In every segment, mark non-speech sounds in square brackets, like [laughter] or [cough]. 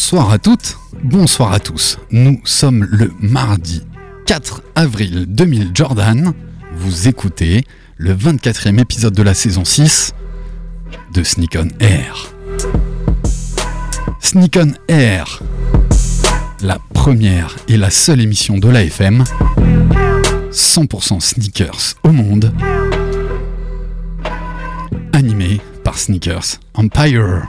Bonsoir à toutes, bonsoir à tous. Nous sommes le mardi 4 avril 2000 Jordan. Vous écoutez le 24e épisode de la saison 6 de Sneak on Air. Sneak on Air, la première et la seule émission de l'AFM 100% sneakers au monde, animée par Sneakers Empire.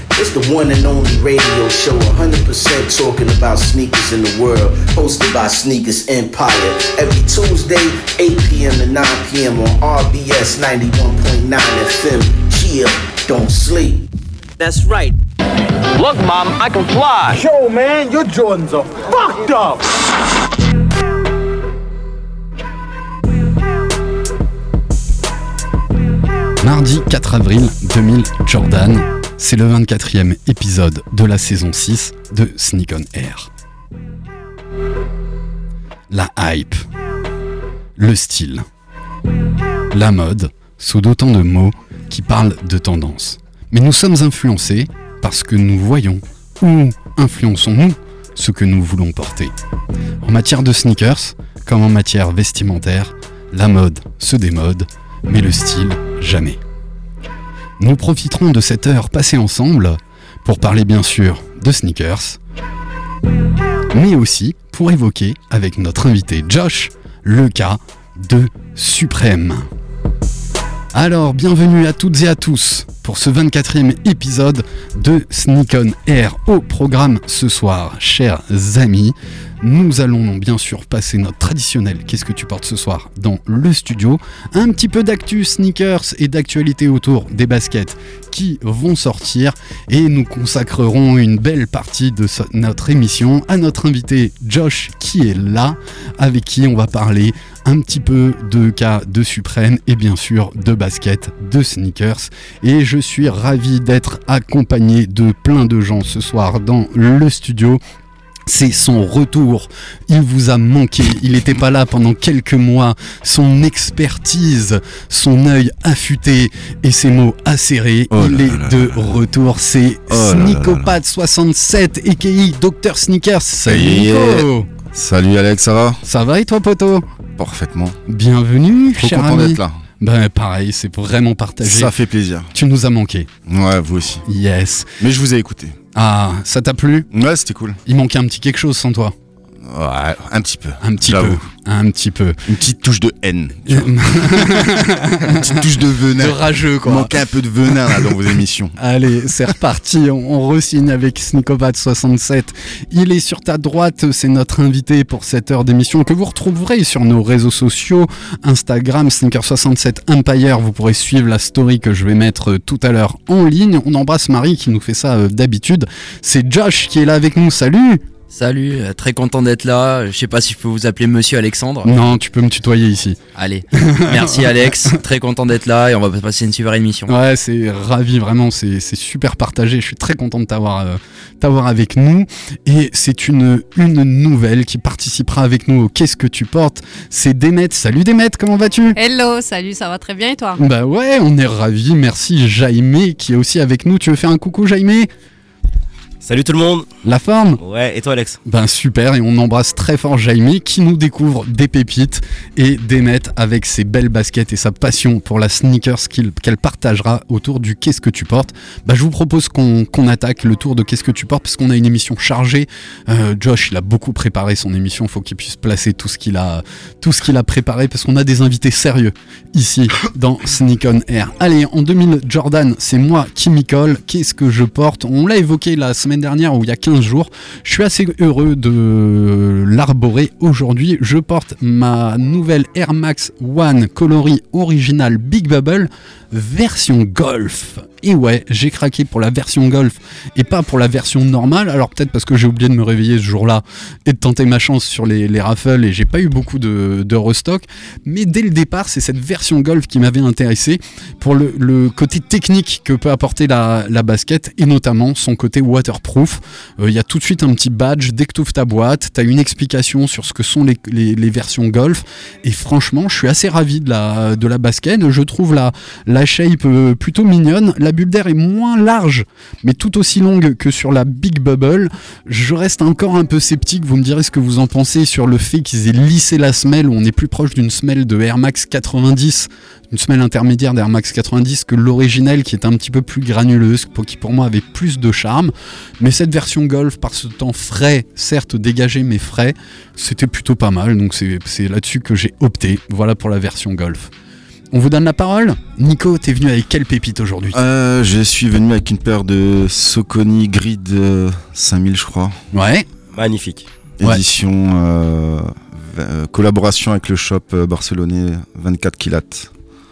It's the one and only radio show, 100% talking about sneakers in the world, hosted by Sneakers Empire. Every Tuesday, 8 p.m. to 9 p.m. on RBS 91.9 FM. Chill, don't sleep. That's right. Look, Mom, I can fly. Yo, man, your Jordans are fucked up. Mardi 4 avril 2000 Jordan, c'est le 24e épisode de la saison 6 de Sneak on Air. La hype, le style, la mode, sous d'autant de mots qui parlent de tendance. Mais nous sommes influencés parce que nous voyons ou influençons-nous ce que nous voulons porter. En matière de sneakers, comme en matière vestimentaire, la mode se démode, mais le style jamais. Nous profiterons de cette heure passée ensemble pour parler bien sûr de sneakers, mais aussi pour évoquer avec notre invité Josh le cas de Suprême. Alors, bienvenue à toutes et à tous pour ce 24e épisode de Sneak on Air au programme ce soir, chers amis. Nous allons bien sûr passer notre traditionnel Qu'est-ce que tu portes ce soir dans le studio. Un petit peu d'actu sneakers et d'actualité autour des baskets qui vont sortir et nous consacrerons une belle partie de notre émission à notre invité Josh qui est là, avec qui on va parler un petit peu de cas de Suprême et bien sûr de basket, de sneakers. Et je suis ravi d'être accompagné de plein de gens ce soir dans le studio. C'est son retour. Il vous a manqué. Il n'était pas là pendant quelques mois. Son expertise, son œil affûté et ses mots acérés. Oh il là est là de là retour. C'est Oh là là là. Sneakopat67, a.k.a. Dr Sneakers. Salut. Salut Alex, ça va? Ça va et toi, poteau Parfaitement. Bienvenue, Trop cher content ami. d'être là. Ben pareil, c'est vraiment partagé. Ça fait plaisir. Tu nous as manqué. Ouais, vous aussi. Yes. Mais je vous ai écouté. Ah, ça t'a plu? Ouais, c'était cool. Il manquait un petit quelque chose sans toi. Ouais, un petit peu. Un petit peu. Un petit peu. Une petite touche de haine. [laughs] Une petite touche de venin. De rageux, quoi. manquait un peu de venin là, dans vos émissions. [laughs] Allez, c'est reparti. On, on re-signe avec Sneakopat67. Il est sur ta droite. C'est notre invité pour cette heure d'émission que vous retrouverez sur nos réseaux sociaux Instagram, Sneaker67 Empire. Vous pourrez suivre la story que je vais mettre euh, tout à l'heure en ligne. On embrasse Marie qui nous fait ça euh, d'habitude. C'est Josh qui est là avec nous. Salut Salut, euh, très content d'être là. Je sais pas si je peux vous appeler Monsieur Alexandre. Non, tu peux me tutoyer ici. Allez, merci [laughs] Alex, très content d'être là et on va passer une super émission. Ouais, c'est ravi, vraiment, c'est c'est super partagé. Je suis très content de t'avoir euh, t'avoir avec nous. Et c'est une, une nouvelle qui participera avec nous au Qu'est-ce que tu portes? C'est Demet. Salut Demet, comment vas-tu? Hello, salut, ça va très bien et toi? Bah ouais, on est ravis. Merci Jaime qui est aussi avec nous. Tu veux faire un coucou Jaime Salut tout le monde La forme Ouais, et toi Alex Ben super, et on embrasse très fort Jaime qui nous découvre des pépites et Demet avec ses belles baskets et sa passion pour la sneakers qu'elle partagera autour du Qu'est-ce que tu portes? Bah, je vous propose qu'on qu'on attaque le tour de Qu'est-ce que tu portes parce qu'on a une émission chargée. Euh, Josh, il a beaucoup préparé son émission, faut qu'il puisse placer tout ce qu'il a, tout ce qu'il a préparé parce qu'on a des invités sérieux ici dans Sneak on Air. Allez, en 2000, Jordan, c'est moi qui m'y colle. Qu'est-ce que je porte? On l'a évoqué la semaine dernière ou il y a 15 jours. Je suis assez heureux de l'arborer aujourd'hui. Je porte ma nouvelle Air Max One coloris original Big Bubble version Golf. Et ouais, j'ai craqué pour la version Golf et pas pour la version normale. Alors peut-être parce que j'ai oublié de me réveiller ce jour-là et de tenter ma chance sur les, les raffles et j'ai pas eu beaucoup de, de restock. Mais dès le départ, c'est cette version Golf qui m'avait intéressé pour le, le côté technique que peut apporter la, la basket et notamment son côté waterproof. Euh, Il y a tout de suite un petit badge dès que tu ouvres ta boîte, tu as une explication sur ce que sont les, les, versions Golf et franchement, je suis assez ravi de la, de la basket. Je trouve la, la shape euh, plutôt mignonne. Bulle d'air est moins large, mais tout aussi longue que sur la Big Bubble. Je reste encore un peu sceptique. Vous me direz ce que vous en pensez sur le fait qu'ils aient lissé la semelle, on est plus proche d'une semelle de Air Max 90, une semelle intermédiaire d'Air Max 90 que l'original qui est un petit peu plus granuleuse, qui pour moi avait plus de charme. Mais cette version Golf, par ce temps frais, certes dégagé mais frais, c'était plutôt pas mal. Donc c'est là-dessus que j'ai opté. Voilà pour la version Golf. On vous donne la parole Nico, t'es venu avec quelle pépite aujourd'hui? Euh, je suis venu avec une paire de Soconi Grid euh, 5000, je crois. Ouais, Magnifique. Édition, euh, euh, collaboration avec le shop euh, barcelonais 24 kilats.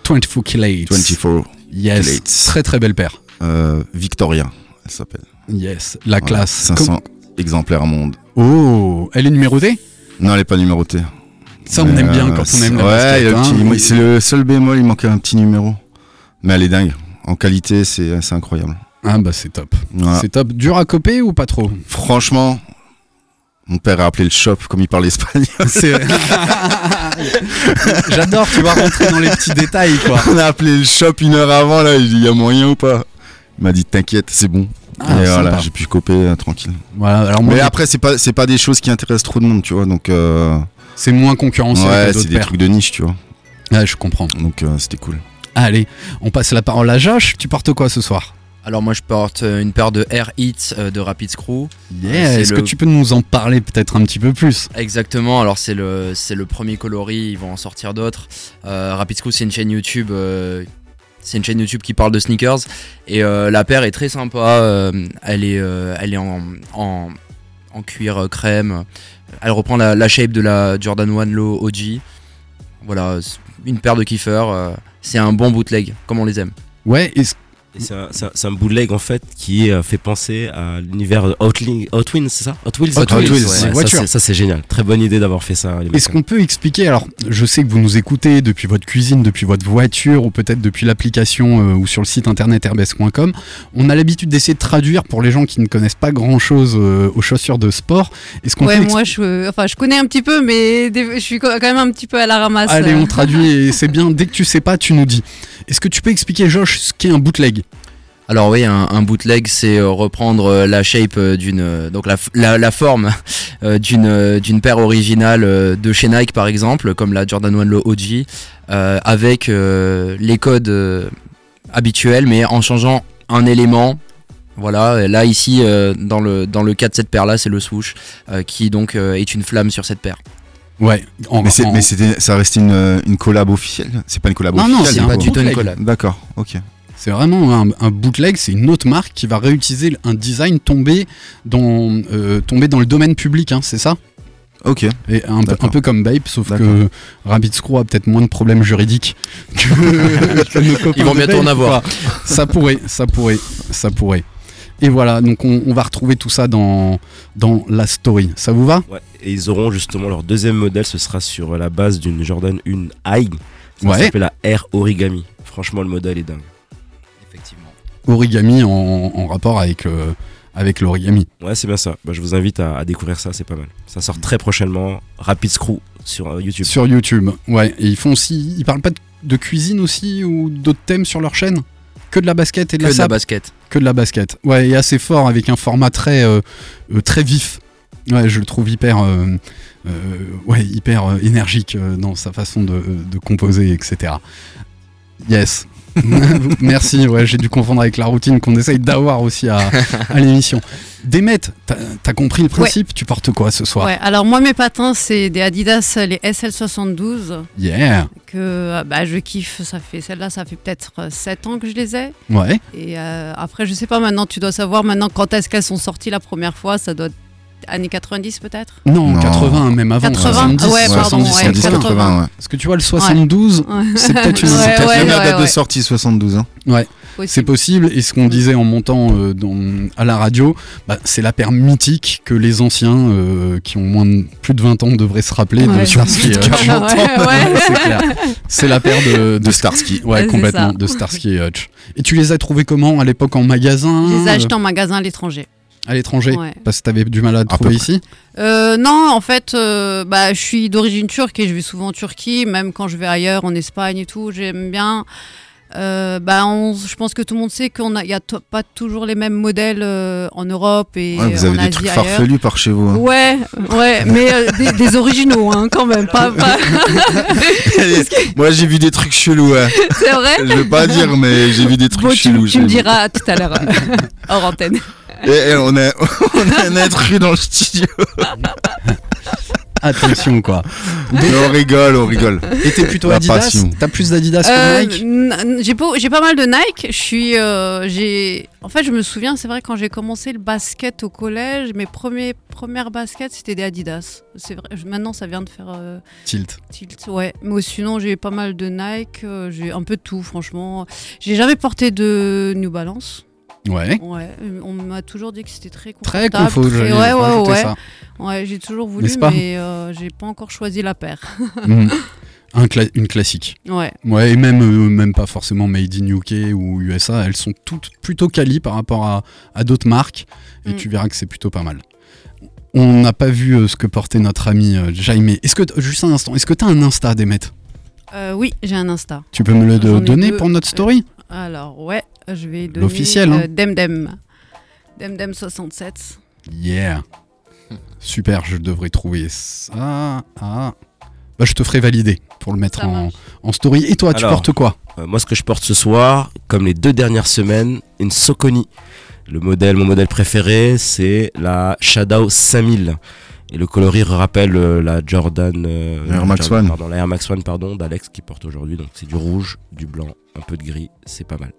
24 Kilates. 24 Yes, Kilates. très très belle paire. euh, Victoria, elle s'appelle. Yes, la Voilà, classe. 500 Comme- exemplaires au monde. Oh, elle est numérotée? Non, elle est pas numérotée. Ça, on aime bien euh, quand on aime la Ouais, le hein. petit- c'est le seul bémol, il manquait un petit numéro. Mais elle est dingue. En qualité, c'est incroyable. Ah bah c'est top. Voilà. C'est top. Dur à coper ou pas trop? Franchement, mon père a appelé le shop comme il parle espagnol. [laughs] [laughs] J'adore, tu vas rentrer dans les petits détails quoi. On a appelé le shop une heure avant, là, il dit, y a moyen ou pas? Il m'a dit, t'inquiète, c'est bon. Ah, et voilà, j'ai pu coper euh, tranquille. Voilà, alors moi, Mais après, c'est pas, c'est pas des choses qui intéressent trop de monde, tu vois, donc... euh, c'est moins concurrentiel ouais, que c'est des paires. trucs de niche, tu vois. Ouais, je comprends. Donc euh, c'était cool. Allez, on passe la parole à Josh. Tu portes quoi ce soir? Alors moi je porte euh, une paire de Air Hits euh, de Rapid Screw. Yeah, c'est Est-ce le- que tu peux nous en parler peut-être un petit peu plus? Exactement, alors c'est le, c'est le premier coloris, ils vont en sortir d'autres. Euh, Rapid Screw c'est une chaîne YouTube, euh, c'est une chaîne YouTube qui parle de sneakers et euh, la paire est très sympa, euh, elle est, euh, elle est en, en, en cuir euh, crème, elle reprend la, shape de la Jordan 1 Low OG. Voilà, une paire de kiffeurs, euh, c'est un bon bootleg, comme on les aime. Ouais, Et c'est un, bootleg en fait qui euh, fait penser à l'univers de Outli- Hot Wheels, c'est ça? Hot Wheels Hot Wheels, ouais. c'est ça, voiture. c'est- Ça c'est génial. Très bonne idée d'avoir fait ça. Est-ce qu'on peut expliquer Alors, je sais que vous nous écoutez depuis votre cuisine, depuis votre voiture, ou peut-être depuis l'application euh, ou sur le site internet airbus.com. On a l'habitude d'essayer de traduire pour les gens qui ne connaissent pas grand-chose euh, aux chaussures de sport. Est-ce qu'on Ouais, peut moi, je, enfin, je connais un petit peu, mais je suis quand même un petit peu à la ramasse. Allez, on [laughs] traduit et c'est bien. Dès que tu sais pas, tu nous dis. Est-ce que tu peux expliquer, Josh, ce qu'est un bootleg? Alors oui, un, un bootleg, c'est euh, reprendre euh, la shape euh, d'une, donc la, f- la, la forme [laughs] d'une d'une paire originale de chez Nike par exemple, comme la Jordan 1 Low OG, euh, avec euh, les codes habituels, mais en changeant un élément. Voilà, là ici euh, dans le dans le cas de cette paire là, c'est le swoosh euh, qui donc euh, est une flamme sur cette paire. Ouais. En, Mais, c'est- en- mais c'était, ça restait une, une collab officielle? C'est pas une collab Non, non, officielle c'est du un coup. du tout une collab. D'accord, ok. C'est vraiment un, un bootleg, c'est une autre marque qui va réutiliser un design tombé dans, euh, tombé dans le domaine public, hein, c'est ça? Ok. Et un, peu- D'accord. un peu comme Bape, sauf que Rabbit Screw a peut-être moins de problèmes juridiques que, [laughs] que nos copains Ils vont bientôt en avoir. Ça pourrait, ça pourrait, ça pourrait. Et voilà, donc on, on va retrouver tout ça dans, dans la story. Ça vous va? Ouais, et ils auront justement leur deuxième modèle, ce sera sur la base d'une Jordan 1 High. Ça Ouais. s'appelle la Air Origami. Franchement, le modèle est dingue. Origami en, en rapport avec, euh, avec l'origami. Ouais, c'est bien ça. Bah, je vous invite à, à découvrir ça, c'est pas mal. Ça sort très prochainement. Rapid Screw sur euh, YouTube. Sur YouTube, ouais. Et ils font aussi. Ils parlent pas de, de cuisine aussi ou d'autres thèmes sur leur chaîne? Que de la basket et de Que la de la basket. Que de la basket. Ouais, et assez fort avec un format très, euh, euh, très vif. Ouais, je le trouve hyper, euh, euh, ouais, hyper énergique dans sa façon de, de composer, etc. Yes. [laughs] Merci, ouais, j'ai dû confondre avec la routine qu'on essaye d'avoir aussi à, à l'émission. [laughs] Demet, t'as as compris le principe Tu portes quoi ce soir Ouais, alors moi mes patins c'est des Adidas les SL72 Yeah que euh, bah, je kiffe, ça fait celle-là ça fait peut-être 7 ans que je les ai Ouais. et euh, après je sais pas maintenant tu dois savoir maintenant quand est-ce qu'elles sont sorties la première fois, ça doit être années 90 peut-être. Non, Non. 80, même avant. 80, 70, ouais, pardon, 70, ouais, 70, 80. 80, ouais. Parce que tu vois, le 72, Ouais. c'est peut-être une. Ouais, ouais, la ouais, date de ouais. sortie 72. Hein. C'est Possible. et ce qu'on disait en montant euh, dans- à la radio, bah, c'est la paire mythique que les anciens euh, qui ont moins de, plus de 20 ans devraient se rappeler de Ouais. Starsky et Hutch. [laughs] Ouais, ouais. [laughs] c'est la paire de, De Starsky. Ouais, Ouais, c'est complètement, ça. de Starsky et Hutch. Et tu les as trouvés comment à l'époque en magasin Je les ai euh, achetés en magasin à l'étranger. À l'étranger Ouais. Parce que t'avais du mal à peu trouver ici Euh, non, en fait, euh, bah, je suis d'origine turque et je vais souvent en Turquie, même quand je vais ailleurs, en Espagne et tout, j'aime bien. Euh, bah, on- je pense que tout le monde sait qu'il n'y a to- pas toujours les mêmes modèles euh, en Europe et Ouais, vous en avez des Asie trucs ailleurs. farfelus par chez vous. hein. Ouais, ouais, [laughs] mais euh, des, des originaux hein, quand même, pas, pas- [laughs] Moi j'ai vu des trucs chelous. ouais. c'est vrai. Je veux pas dire, mais j'ai vu des trucs Bon, tu, chelous. tu me j'ai vu. diras tout à l'heure hors antenne. Et, et on, a, [laughs] on a un intrus dans le studio. Attention quoi. Mais on rigole, on rigole. Et t'es plutôt La Adidas passion. T'as plus d'Adidas que Euh, Nike n- j'ai pas, j'ai pas mal de Nike. Je suis, euh, j'ai, en fait, je me souviens, c'est vrai quand j'ai commencé le basket au collège, mes premiers premières baskets c'était des Adidas. C'est vrai. je- Maintenant, ça vient de faire euh, Tilt. tilt, ouais. Mais sinon, j'ai pas mal de Nike. euh, j'ai un peu de tout, franchement. J'ai jamais porté de New Balance. Ouais. Ouais. On m'a toujours dit que c'était très Très confortable. confo, très- Ouais, ouais, ouais. ça. Ouais, j'ai toujours voulu, mais euh, j'ai pas encore choisi la paire. [laughs] Mm. Un cla- une classique. Ouais. Ouais, et même, euh, même pas forcément made in UK ou USA, elles sont toutes plutôt quali par rapport à, à d'autres marques, et Mm. tu verras que c'est plutôt pas mal. On n'a pas vu euh, ce que portait notre ami Jaime. Est-ce que, juste un instant, est-ce que tu as un Insta d'Emmet Euh, oui, j'ai un Insta. Tu peux me le donner pour notre story? Alors, ouais, je vais donner. L'officiel, hein. euh, Demdem. Demdem67. Yeah. [laughs] Super, je devrais trouver ça. Ah. Bah, je te ferai valider pour le mettre en, en story. Et toi, tu portes quoi Euh, moi, ce que je porte ce soir, comme les deux dernières semaines, une Soconi. Le modèle, mon modèle préféré, c'est la Shadow 5000. Et le coloris rappelle euh, la Jordan, euh, Air Max Jordan, One. pardon, la Air Max One, pardon, d'Alex qui porte aujourd'hui. Donc c'est du rouge, du blanc, un peu de gris, c'est pas mal.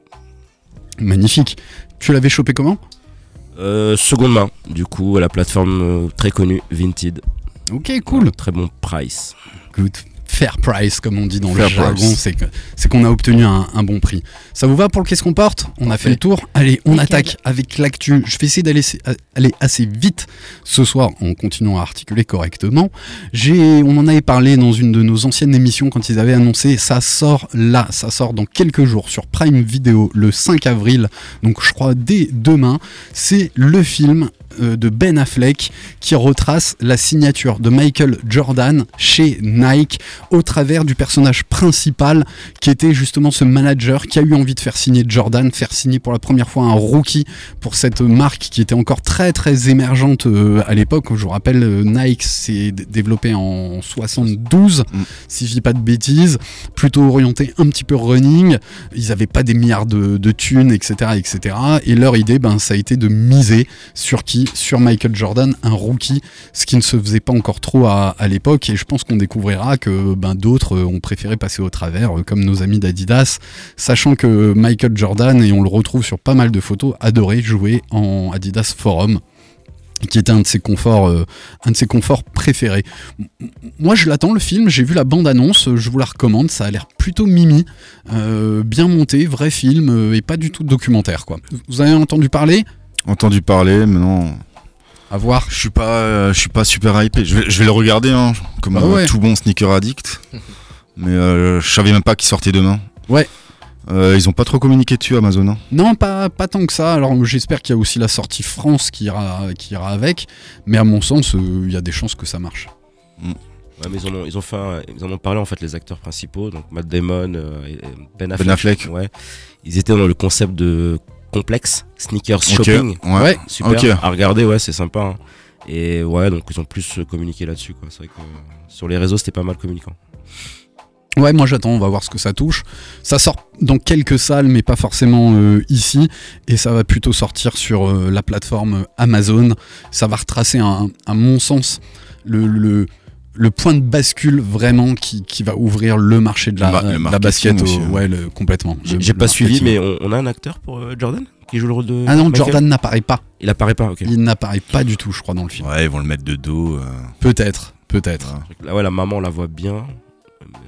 Magnifique. Tu l'avais chopé comment Euh, seconde main, du coup, la plateforme euh, très connue, Vinted. Ok, cool. Très bon price. Good. Fair price, comme on dit dans Fair le jargon, c'est qu'on a obtenu un, un bon prix. Ça vous va pour le qu'est-ce qu'on porte? On a fait le tour. Allez, on Nickel. attaque avec l'actu. Je vais essayer d'aller aller assez vite ce soir en continuant à articuler correctement. J'ai, on en avait parlé dans une de nos anciennes émissions quand ils avaient annoncé. Ça sort là, ça sort dans quelques jours sur Prime Video le 5 avril. Donc je crois dès demain. C'est le film de Ben Affleck qui retrace la signature de Michael Jordan chez Nike au travers du personnage principal qui était justement ce manager qui a eu envie de faire signer Jordan, faire signer pour la première fois un rookie pour cette marque qui était encore très très émergente euh, à l'époque. Je vous rappelle, euh, Nike s'est développé en 72, Mm. si je dis pas de bêtises, plutôt orienté un petit peu running. Ils n'avaient pas des milliards de, de thunes, etc., etc. Et leur idée, ben, ça a été de miser sur qui Sur Michael Jordan, un rookie, ce qui ne se faisait pas encore trop à, l'époque. Et je pense qu'on découvrira que ben, d'autres euh, ont préféré passer au travers, euh, comme nos amis d'Adidas, sachant que Michael Jordan, et on le retrouve sur pas mal de photos, adorait jouer en Adidas Forum qui était un de ses conforts, euh, préférés. Moi, je l'attends le film. J'ai vu la bande annonce. Je vous la recommande. Ça a l'air plutôt mimi, bien monté, vrai film et pas du tout documentaire. Quoi. Vous avez entendu parler? Entendu parler, mais non. À voir. Je suis pas, euh, je suis pas super hypé. Je vais, je vais le regarder, hein, comme Bah ouais. tout bon sneaker addict. [laughs] mais euh, je savais même pas qu'il sortait demain. Ouais. Euh, ils ont pas trop communiqué dessus Amazon. hein. Non, pas, pas tant que ça. Alors j'espère qu'il y a aussi la sortie France qui ira, qui ira avec. Mais à mon sens, euh, il y a des chances que ça marche. Ouais, mais ils, en ont, ils, ont fait un- ils en ont parlé en fait les acteurs principaux, donc Matt Damon, euh, et- et Ben Affleck. Ben Affleck. Ouais. Ils étaient dans le concept de complexe, sneakers shopping. Ouais. Ouais. Super. À regarder, ouais, c'est sympa. hein. Et ouais, donc ils ont plus euh, communiqué là-dessus, quoi. C'est vrai que euh, sur les réseaux, c'était pas mal communicant. Ouais, moi j'attends, on va voir ce que ça touche. Ça sort dans quelques salles, mais pas forcément euh, ici. Et ça va plutôt sortir sur euh, la plateforme Amazon. Ça va retracer, un- à mon sens, le, le, le point de bascule vraiment qui, qui va ouvrir le marché de la, basket. au- aussi, hein. ouais, le- complètement. J'ai pas suivi, mais on, on a un acteur pour euh, Jordan qui joue le rôle de. Ah non, Michael Jordan n'apparaît pas. Il apparaît pas, ok. Il n'apparaît pas du tout, je crois, dans le film. Ouais, ils vont le mettre de dos. euh, Peut-être, peut-être. Là, ouais, la maman, on la voit bien.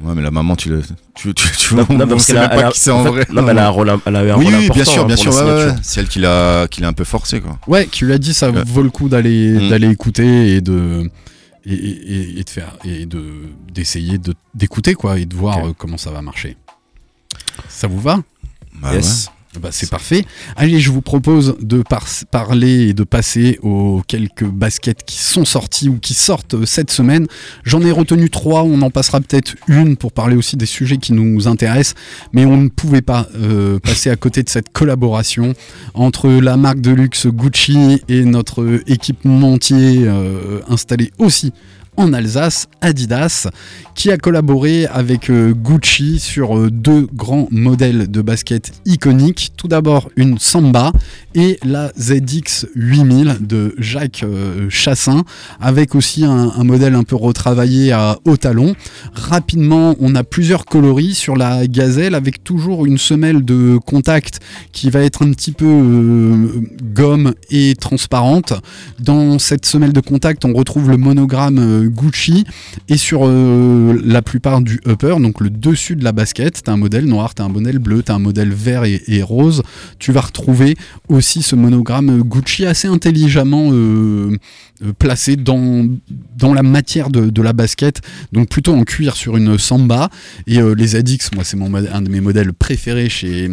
Ouais, mais la maman, tu le. Tu, tu, tu Non, on non, parce sait qu'elle a- même pas elle a- qui c'est en en fait- vrai. Non, mais elle a un rôle, elle a eu un Oui, rôle oui, important. bien sûr, hein, bien sûr. ouais, ouais, ouais. C'est elle qui l'a qui l'a un peu forcé, quoi. Ouais, qui lui a dit ça Ouais. vaut le coup d'aller Mm. d'aller écouter et de et, et- et de faire et de d'essayer de d'écouter quoi et de voir euh, comment ça va marcher. Ça vous va? Bah Yes. Bah, c'est parfait. Allez, je vous propose de par- parler et de passer aux quelques baskets qui sont sorties ou qui sortent euh, cette semaine. J'en ai retenu trois, on en passera peut-être une pour parler aussi des sujets qui nous intéressent, mais on ne pouvait pas euh, passer à côté de cette collaboration entre la marque de luxe Gucci et notre équipementier euh, installé aussi en Alsace, Adidas, qui a collaboré avec euh, Gucci sur euh, deux grands modèles de basket iconiques. Tout d'abord une Samba et la ZX 8000 de Jacques euh, Chassin, avec aussi un, modèle un peu retravaillé à haut talon. Rapidement, on a plusieurs coloris sur la gazelle, avec toujours une semelle de contact qui va être un petit peu gomme et transparente. Dans cette semelle de contact, on retrouve le monogramme Gucci et sur euh, la plupart du upper, donc le dessus de la basket, t'as un modèle noir, t'as un modèle bleu, t'as un modèle vert et, rose. Tu vas retrouver aussi ce monogramme Gucci assez intelligemment euh, euh, placé dans, dans la matière de, la basket, donc plutôt en cuir sur une Samba. Et euh, les ZX, moi c'est un de mes modèles préférés chez,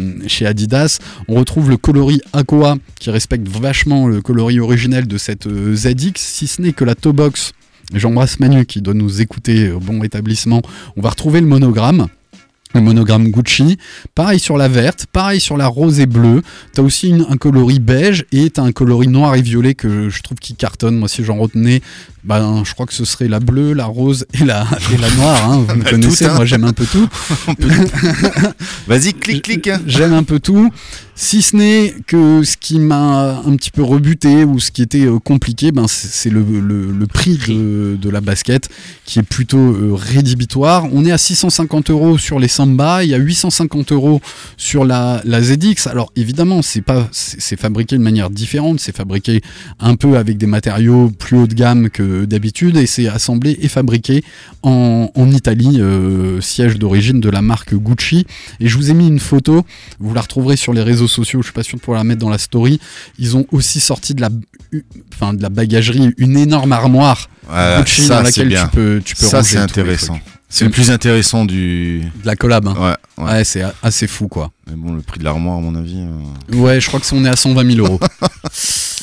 Adidas. On retrouve le coloris Aqua qui respecte vachement le coloris originel de cette euh, ZX, si ce n'est que la toe box. J'embrasse Manu qui doit nous écouter au bon rétablissement. On va retrouver le monogramme. Le monogramme Gucci, pareil sur la verte, pareil sur la rose et bleue. T'as aussi une- un coloris beige et t'as un coloris noir et violet que je trouve qui cartonne. Moi, si j'en retenais, ben, je crois que ce serait la bleue, la rose et la, et la noire. hein. Vous me [laughs] Tout, connaissez, hein. moi j'aime un peu tout. [laughs] [laughs] Vas-y, clic, clic. hein. J'aime un peu tout. Si ce n'est que ce qui m'a un petit peu rebuté ou ce qui était euh, compliqué, ben c'est le, le- prix de, de la basket qui est plutôt euh, rédhibitoire. On est à 650 euros sur les Samba, il y a 850 euros sur la, la ZX. Alors évidemment, c'est pas c'est fabriqué de manière différente, c'est fabriqué un peu avec des matériaux plus haut de gamme que d'habitude et c'est assemblé et fabriqué en, en Italie, euh, siège d'origine de la marque Gucci. Et je vous ai mis une photo, vous la retrouverez sur les réseaux sociaux, je suis pas sûr de pouvoir la mettre dans la story. Ils ont aussi sorti de la, enfin, de la bagagerie, une énorme armoire Gucci dans ça, c'est laquelle tu peux, tu peux Ça, ranger c'est tous les intéressant. C'est le plus intéressant du. De la collab. hein. Ouais, Ouais, ouais. c'est assez fou quoi. Mais bon, le prix de l'armoire, à mon avis. euh, Ouais, je crois que c'est- on est à 120 000 euros. [laughs]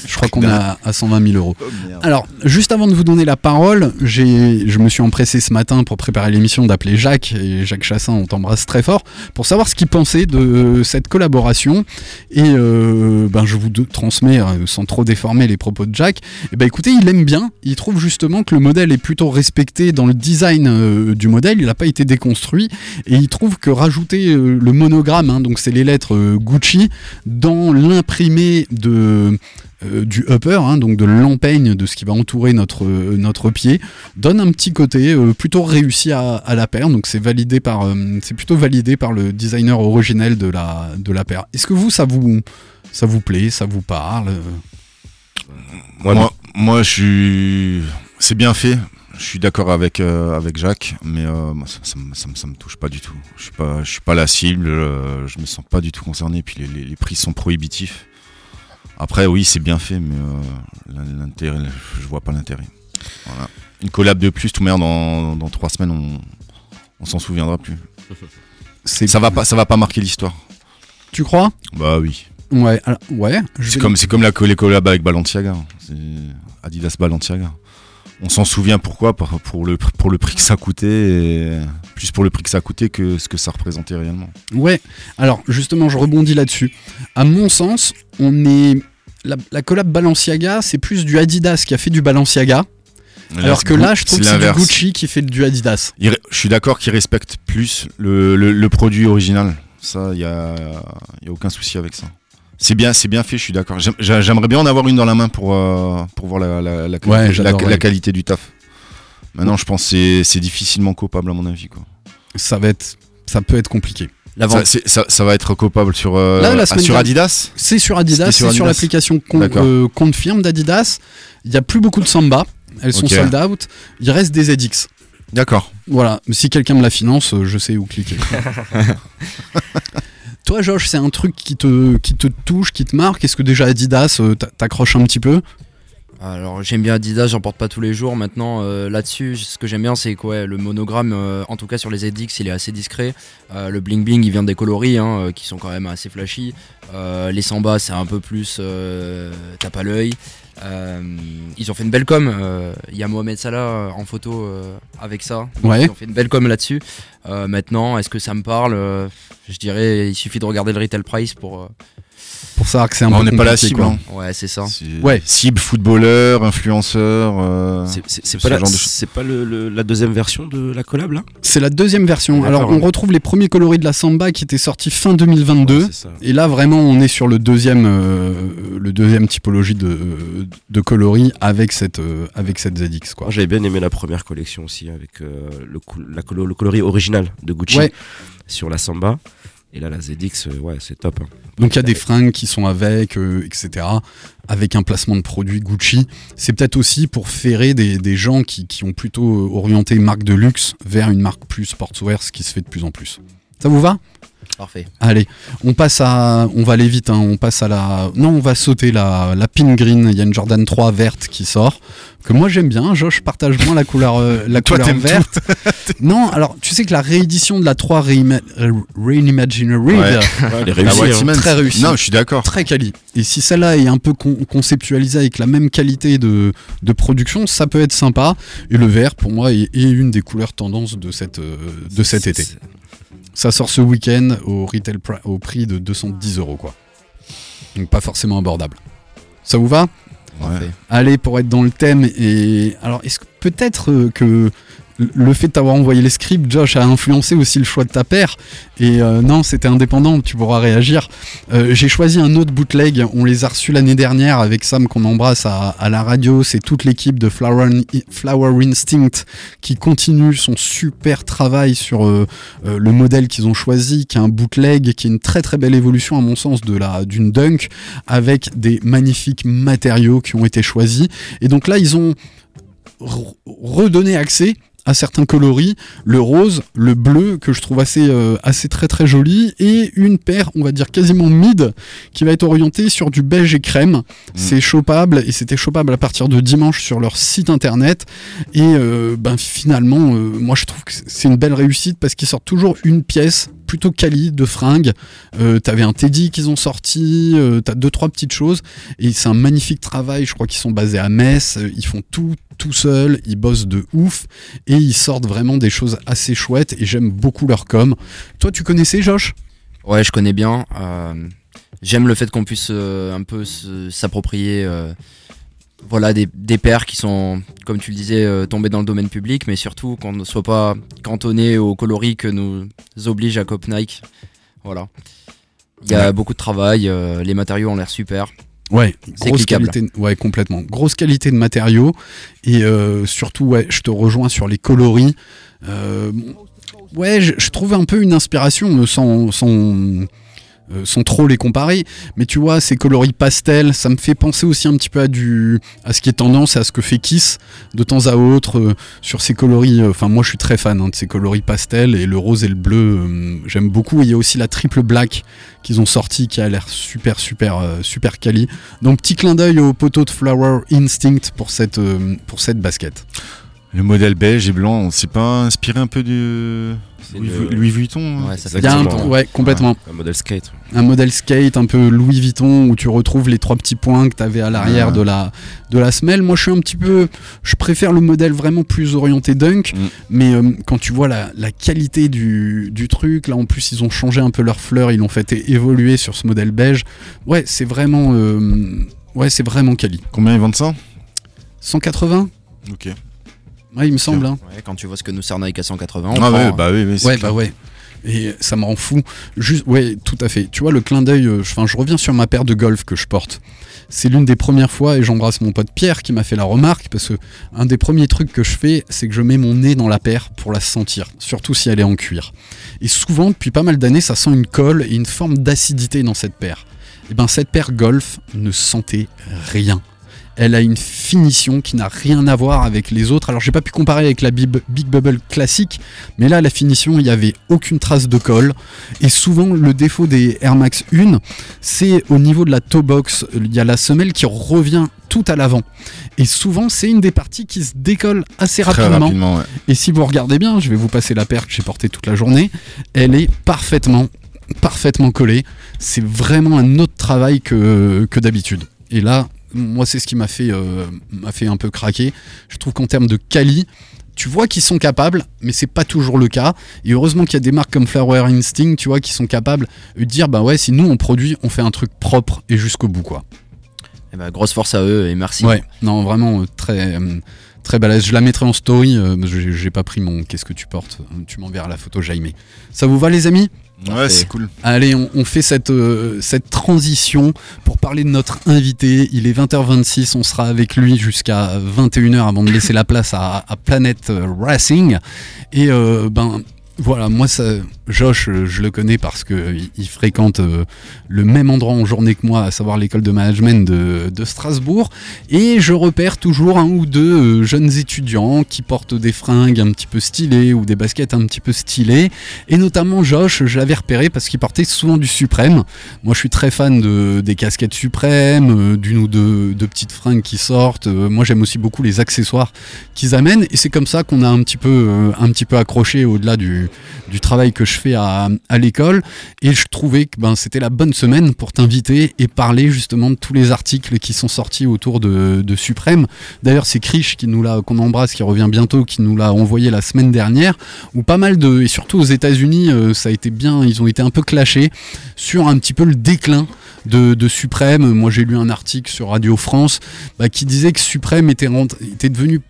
je crois qu'on est à, à 120 000 euros. Alors, juste avant de vous donner la parole, je me suis empressé ce matin pour préparer l'émission d'appeler Jacques, et Jacques Chassin, on t'embrasse très fort, pour savoir ce qu'il pensait de cette collaboration. Et euh, ben, je vous transmets, euh, sans trop déformer les propos de Jacques, et ben, écoutez, il aime bien, il trouve justement que le modèle est plutôt respecté dans le design euh, du modèle, il n'a pas été déconstruit, et il trouve que rajouter euh, le monogramme, hein, donc c'est les lettres Gucci, dans l'imprimé de euh, du upper, hein, donc de l'empeigne de ce qui va entourer notre, euh, notre pied, donne un petit côté euh, plutôt réussi à, la paire. Donc c'est validé par, c'est plutôt validé par le designer originel de la, de la paire. Est-ce que vous, ça vous, ça vous plaît, ça vous parle Moi, moi, je. C'est bien fait. Je suis d'accord avec, avec Jacques, mais ça, ça, ça me- touche pas du tout. Je suis suis pas la cible. je me sens pas du tout concerné. Puis les prix sont prohibitifs. Après, oui, c'est bien fait, mais euh, l'in- l'intérêt, je vois pas l'intérêt. Voilà. Une collab de plus, tout merde, dans, dans trois semaines, on, on s'en souviendra plus. Ça va pas, ça va pas marquer l'histoire. Tu crois? Bah oui. Ouais, alors, ouais. C'est comme, c'est comme la, les collabs avec Balenciaga. C'est Adidas Balenciaga. On s'en souvient pourquoi pour le, pour le prix que ça coûtait, et plus pour le prix que ça coûtait que ce que ça représentait réellement. Ouais, alors justement, je rebondis là-dessus. À mon sens, on est. La, la collab Balenciaga, c'est plus du Adidas qui a fait du Balenciaga. Alors que là, je trouve que c'est du. Gucci qui fait du Adidas. Il Je suis d'accord qu'il respecte plus le, le- le produit original. Ça, il y a, y a aucun souci avec ça. C'est bien, c'est bien fait. Je suis d'accord. J'aime- j'a- J'aimerais bien en avoir une dans la main pour euh, pour voir la, la, la, qualité- Ouais, la- j'adorerais. la qualité du taf. Maintenant, je pense que c'est- c'est difficilement copable à mon avis. Quoi. Ça va être, ça peut être compliqué. Ça, c'est- ça, ça va être copable sur euh, Là, la ah, sur Adidas. C'est sur Adidas, c'est sur Adidas. l'application con- euh, compte firme d'Adidas. Il n'y a plus beaucoup de Samba. Elles sont sold out. Il reste des ZX. D'accord. Voilà. Mais Si quelqu'un me la finance, euh, je sais où cliquer. [laughs] [laughs] Toi, Josh, c'est un truc qui te, touche, qui te marque? Est-ce que déjà Adidas euh, t'a- t'accroche un petit peu? Alors j'aime bien Adidas, j'en porte pas tous les jours. Maintenant euh, là-dessus, ce que j'aime bien c'est quoi le monogramme, euh, en tout cas sur les ZX, il est assez discret. Le bling bling, il vient des coloris hein, qui sont quand même assez flashy. Les samba, c'est un peu plus tape à l'œil. Euh, ils ont fait une belle com. euh, Il y a Mohamed Salah euh, en photo euh, avec ça. Ouais. Ils ont fait une belle com là-dessus. Euh, maintenant, est-ce que ça me parle? Euh, Je dirais, il suffit de regarder le retail price pour. Pour savoir que c'est un peu on n'est pas la cible. quoi. hein. Ouais, c'est ça. Ouais. Cible footballeur, influenceur. euh, C'est- C'est c'est ce pas, la, genre de choses. c'est pas le- le- la deuxième version de la collab là? C'est la deuxième version. Alors, on retrouve les premiers coloris de la Samba qui étaient sortis fin 2022. Ouais, c'est ça. Et là, vraiment, on est sur le deuxième, euh, le deuxième typologie de, de coloris avec cette, euh, avec cette ZX. Quoi. J'avais bien aimé la première collection aussi avec euh, le, cou- la colo- le coloris original de Gucci Ouais. sur la Samba. Et là la ZX, euh, c'est top. hein. Donc, il y a des fringues qui sont avec, euh, etc. Avec un placement de produit Gucci. C'est peut-être aussi pour ferrer des, des gens qui, qui ont plutôt euh, orienté marque de luxe vers une marque plus sportswear, ce qui se fait de plus en plus. Ça vous va? Parfait. Allez, on passe à. On va aller vite, hein, on passe à la. Non, on va sauter la, la pin green. Il y a une Jordan 3 verte qui sort. Que moi j'aime bien. Josh partage moins la couleur, euh, [laughs] la Toi, couleur verte. [laughs] non, alors tu sais que la réédition de la 3 Reima- euh, Reimaginery, Ouais. euh, réussie. ouais, hein. Très réussi. Non, je suis d'accord. très quali. Et si celle-là est un peu con- conceptualisée avec la même qualité de, de production, ça peut être sympa. Et le vert, pour moi, est, est une des couleurs tendances de, cette, euh, de cet été. Ça sort ce week-end au, retail au prix de 210 euros, quoi. Donc pas forcément abordable. Ça vous va? Ouais. Allez, pour être dans le thème, et alors est-ce que peut-être euh, que le fait de t'avoir envoyé les scripts, Josh, a influencé aussi le choix de ta paire. Et euh, non, c'était indépendant, tu pourras réagir. Euh, J'ai choisi un autre bootleg, on les a reçus l'année dernière avec Sam qu'on embrasse à, à la radio. C'est toute l'équipe de Flower, Flower Instinct qui continue son super travail sur euh, euh, le modèle qu'ils ont choisi, qui est un bootleg, qui est une très très belle évolution à mon sens de la d'une dunk avec des magnifiques matériaux qui ont été choisis. Et donc là, ils ont re- redonné accès à certains coloris, le rose, le bleu que je trouve assez, euh, assez très très joli et une paire, on va dire quasiment mid, qui va être orientée sur du beige et crème. C'est chopable et c'était chopable à partir de dimanche sur leur site internet. Et euh, ben finalement, euh, moi je trouve que c'est une belle réussite parce qu'ils sortent toujours une pièce plutôt quali de fringues. Euh, T'avais un Teddy qu'ils ont sorti, euh, t'as deux trois petites choses et c'est un magnifique travail. Je crois qu'ils sont basés à Metz, ils font tout tout seuls, ils bossent de ouf et ils sortent vraiment des choses assez chouettes et j'aime beaucoup leur com. Toi, tu connaissais Josh? Ouais, je connais bien. euh, J'aime le fait qu'on puisse euh, un peu s'approprier euh, voilà, des, des paires qui sont, comme tu le disais, tombées dans le domaine public, mais surtout qu'on ne soit pas cantonné aux coloris que nous oblige à Cop Nike. Voilà. Il y a Ouais. beaucoup de travail, les matériaux ont l'air super. Ouais, grosse cliquable. qualité, ouais, complètement. Grosse qualité de matériaux et euh, surtout, ouais, je te rejoins sur les coloris. Euh, ouais, je, je trouve un peu une inspiration euh, sans, sans, euh, sans trop les comparer, mais tu vois, ces coloris pastels, ça me fait penser aussi un petit peu à du, à ce qui est tendance, à ce que fait Kiss de temps à autre euh, sur ces coloris. euh, Enfin, moi, je suis très fan hein, de ces coloris pastels et le rose et le bleu, euh, j'aime beaucoup. Il y a aussi la triple black qu'ils ont sorti qui a l'air super, super, super quali. Donc petit clin d'œil au poteau de Flower Instinct pour cette, pour cette basket. Le modèle beige et blanc, on s'est pas inspiré un peu du Louis, le- Louis Vuitton hein Ouais, ça fait Il y a un, ouais, complètement. Un modèle skate. Un modèle skate un peu Louis Vuitton où tu retrouves les trois petits points que tu avais à l'arrière Ouais. de, la, de la semelle. Moi je suis un petit peu. Je préfère le modèle vraiment plus orienté dunk. Mm. Mais euh, quand tu vois la, la qualité du, du truc, là en plus ils ont changé un peu leur fleur, ils l'ont fait évoluer sur ce modèle beige. Ouais, c'est vraiment. euh, ouais, c'est vraiment quali. Combien ils vendent ça? 180 Ok. Ouais, il me semble. hein. Ouais, quand tu vois ce que nous sert Nike à 180, on Ah ouais, prend- bah oui, Ouais, bah ouais. Et ça me rend fou. Juste, ouais, tout à fait. Tu vois, le clin d'œil, euh, enfin, je reviens sur ma paire de golf que je porte. C'est l'une des premières fois, et j'embrasse mon pote Pierre qui m'a fait la remarque, parce que un des premiers trucs que je fais, c'est que je mets mon nez dans la paire pour la sentir, surtout si elle est en cuir. Et souvent, depuis pas mal d'années, ça sent une colle et une forme d'acidité dans cette paire. Et ben, cette paire golf ne sentait rien. Elle a une finition qui n'a rien à voir avec les autres. Alors, j'ai pas pu comparer avec la Big Bubble classique, mais là, la finition, il n'y avait aucune trace de colle. Et souvent, le défaut des Air Max 1, c'est au niveau de la toe box, il y a la semelle qui revient tout à l'avant. Et souvent, c'est une des parties qui se décolle assez Très rapidement. rapidement, ouais. Et si vous regardez bien, je vais vous passer la paire que j'ai portée toute la journée, elle est parfaitement, parfaitement collée. C'est vraiment un autre travail que, que d'habitude. Et là, moi, c'est ce qui m'a fait, euh, m'a fait un peu craquer. Je trouve qu'en termes de quali, tu vois qu'ils sont capables, mais c'est pas toujours le cas. Et heureusement qu'il y a des marques comme Flower Instinct, tu vois, qui sont capables de dire, bah ouais, si nous on produit, on fait un truc propre et jusqu'au bout, quoi. Eh ben, grosse force à eux et merci. Ouais, non, vraiment euh, très, euh, très balèze. Je la mettrai en story. j'ai pas pris mon qu'est-ce que tu portes? Tu m'enverras la photo, Jaime. Ça vous va, les amis? Ouais, c'est cool. Allez, on, on fait cette, euh, cette transition pour parler de notre invité. Il est 20h26, on sera avec lui jusqu'à 21h avant de laisser la place à, à Planet euh, Racing. Et euh, ben voilà, moi, ça, Josh, euh, je le connais parce qu'il il fréquente euh, le même endroit en journée que moi, à savoir l'école de management de, Strasbourg. Et je repère toujours un ou deux euh, jeunes étudiants qui portent des fringues un petit peu stylées ou des baskets un petit peu stylées. Et notamment Josh, je l'avais repéré parce qu'il portait souvent du Suprême. Moi, je suis très fan de, des casquettes Suprême, euh, d'une ou deux, petites fringues qui sortent. Euh, moi, j'aime aussi beaucoup les accessoires qu'ils amènent. Et c'est comme ça qu'on a un petit peu, euh, un petit peu accroché au-delà du, du travail que je fais à, l'école. Et je trouvais que ben, c'était la bonne semaine pour t'inviter et parler justement de tous les articles qui sont sortis autour de, Suprême. D'ailleurs, c'est Krish qui nous l'a, qu'on embrasse, qui revient bientôt, qui nous l'a envoyé la semaine dernière, où pas mal de, et surtout aux États-Unis, euh, ça a été bien, ils ont été un peu clashés sur un petit peu le déclin de, de Suprême. Moi, j'ai lu un article sur Radio France bah, qui disait que Suprême était devenu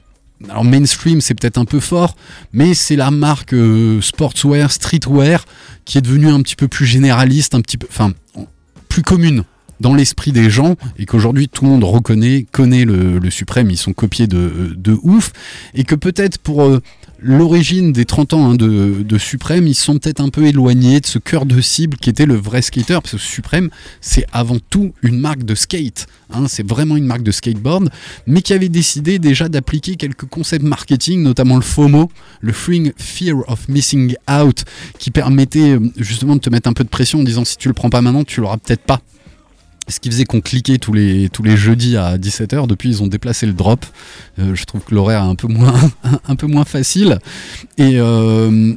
alors mainstream c'est peut-être un peu fort, mais c'est la marque euh, sportswear, streetwear qui est devenue un petit peu plus généraliste, un petit peu, enfin en- plus commune dans l'esprit des gens et qu'aujourd'hui tout le monde reconnaît, connaît le, le suprême, ils sont copiés de, ouf. Et que peut-être pour euh, l'origine des 30 ans hein, de, de Suprême, ils sont peut-être un peu éloignés de ce cœur de cible qui était le vrai skater. Parce que Suprême c'est avant tout une marque de skate, hein, c'est vraiment une marque de skateboard. Mais qui avait décidé déjà d'appliquer quelques concepts marketing, notamment le FOMO, le Freeing Fear of Missing Out, qui permettait euh, justement de te mettre un peu de pression en disant si tu le prends pas maintenant, tu l'auras peut-être pas. Ce qui faisait qu'on cliquait tous les, tous les jeudis à 17h. Depuis, ils ont déplacé le drop. Euh, je trouve que l'horaire est un peu moins, [laughs] un peu moins facile. Et euh,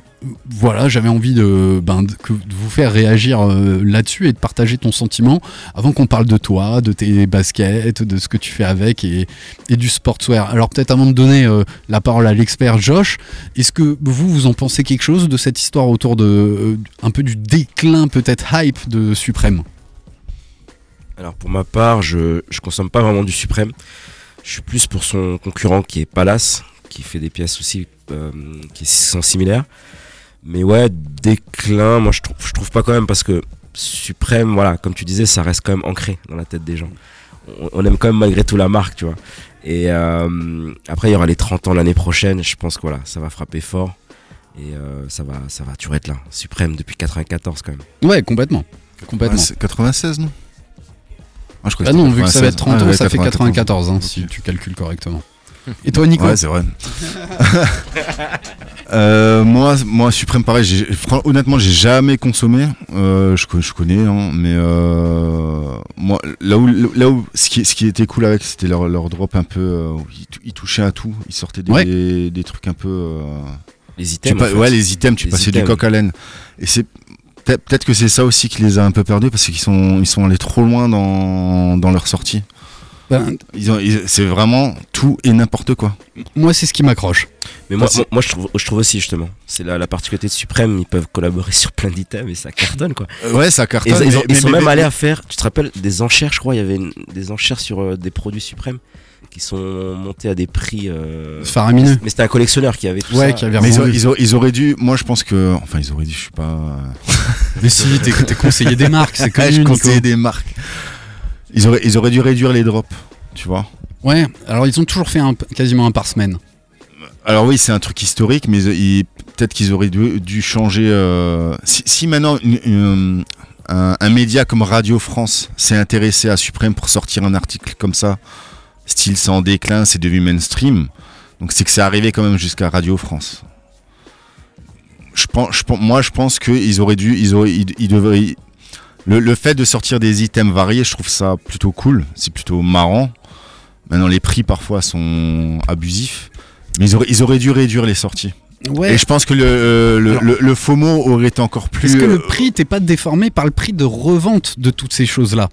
voilà, j'avais envie de, ben, vous faire réagir euh, là-dessus et de partager ton sentiment avant qu'on parle de toi, de tes baskets, de ce que tu fais avec et, et du sportswear. Alors peut-être avant de donner la parole à l'expert Josh, est-ce que vous, vous en pensez quelque chose de cette histoire autour de un peu du déclin peut-être hype de Suprême? Alors pour ma part, je, je consomme pas vraiment du Suprême. Je suis plus pour son concurrent qui est Palace, qui fait des pièces aussi euh, qui sont similaires. Mais ouais, déclin, moi je trouve, je trouve pas quand même parce que Suprême, voilà, comme tu disais, ça reste quand même ancré dans la tête des gens. On, on aime quand même malgré tout la marque, tu vois. Et euh, après, il y aura les 30 ans l'année prochaine. Je pense que voilà, ça va frapper fort. Et euh, ça va, ça va toujours être là. Suprême depuis 94 quand même. Ouais, complètement. Complètement. Ouais, c'est 96, non? Ah, je crois Ah c'était non, vu que ça va être 30 96. ans, Ouais, ça fait 94. 94, hein, si tu calcules correctement. Et toi, Nico Ouais, c'est vrai. [laughs] Euh, moi, moi, Suprême, pareil. Honnêtement, j'ai jamais consommé. Euh, je, je connais, hein, mais euh, moi, là où, là où, ce qui, ce qui était cool avec, c'était leur, leur drop un peu. euh, où ils, tou- ils touchaient à tout. Ils sortaient des, Ouais. des, des trucs un peu. euh, Les tu items. pas- en fait. ouais, les items. Tu Les passais du coq à laine. Et c'est peut-être que c'est ça aussi qui les a un peu perdus parce qu'ils sont, ils sont allés trop loin dans, dans leur sortie. Ben, Ils ont, ils- c'est vraiment tout et n'importe quoi. Moi, c'est ce qui m'accroche. Mais moi, moi, moi, je, trouve, je trouve aussi justement, c'est la, la particularité de Suprême, ils peuvent collaborer [laughs] sur plein d'items et ça cartonne quoi. Euh, Ouais, ça Et cartonne. ils, ils ont- mais- ils mais- sont mais- même mais- allés à faire, tu te rappelles, des enchères, je crois, il y avait une- des enchères sur euh, des produits Suprêmes. Qui sont montés à des prix. euh, Faramineux. Mais c'était un collectionneur qui avait tout Ouais, ça. qui avait Mais ils, auraient- ils auraient, ils auraient dû, moi je pense que, enfin ils auraient dû, je suis pas. [laughs] Mais si, t'es t'es conseiller des marques, c'est [laughs] connu, je Nico. conseillais des marques. Ils auraient, ils auraient dû réduire les drops, tu vois. Ouais, alors ils ont toujours fait un, quasiment un par semaine. Alors oui, c'est un truc historique, mais ils- peut-être qu'ils auraient dû, dû changer. euh, Si, si maintenant une- une- un, un média comme Radio France s'est intéressé à Suprême pour sortir un article comme ça, style c'est en déclin, c'est devenu mainstream, donc c'est que c'est arrivé quand même jusqu'à Radio France. Je pense, je moi je pense qu'ils auraient dû, ils auraient, ils, ils devraient. Le, le fait de sortir des items variés, je trouve ça plutôt cool, c'est plutôt marrant. Maintenant les prix parfois sont abusifs. Mais ils auraient, ils auraient dû réduire les sorties. Ouais. Et je pense que le, euh, le, Alors- le- le FOMO aurait été encore plus. Est-ce que euh, le prix t'es pas déformé par le prix de revente de toutes ces choses-là?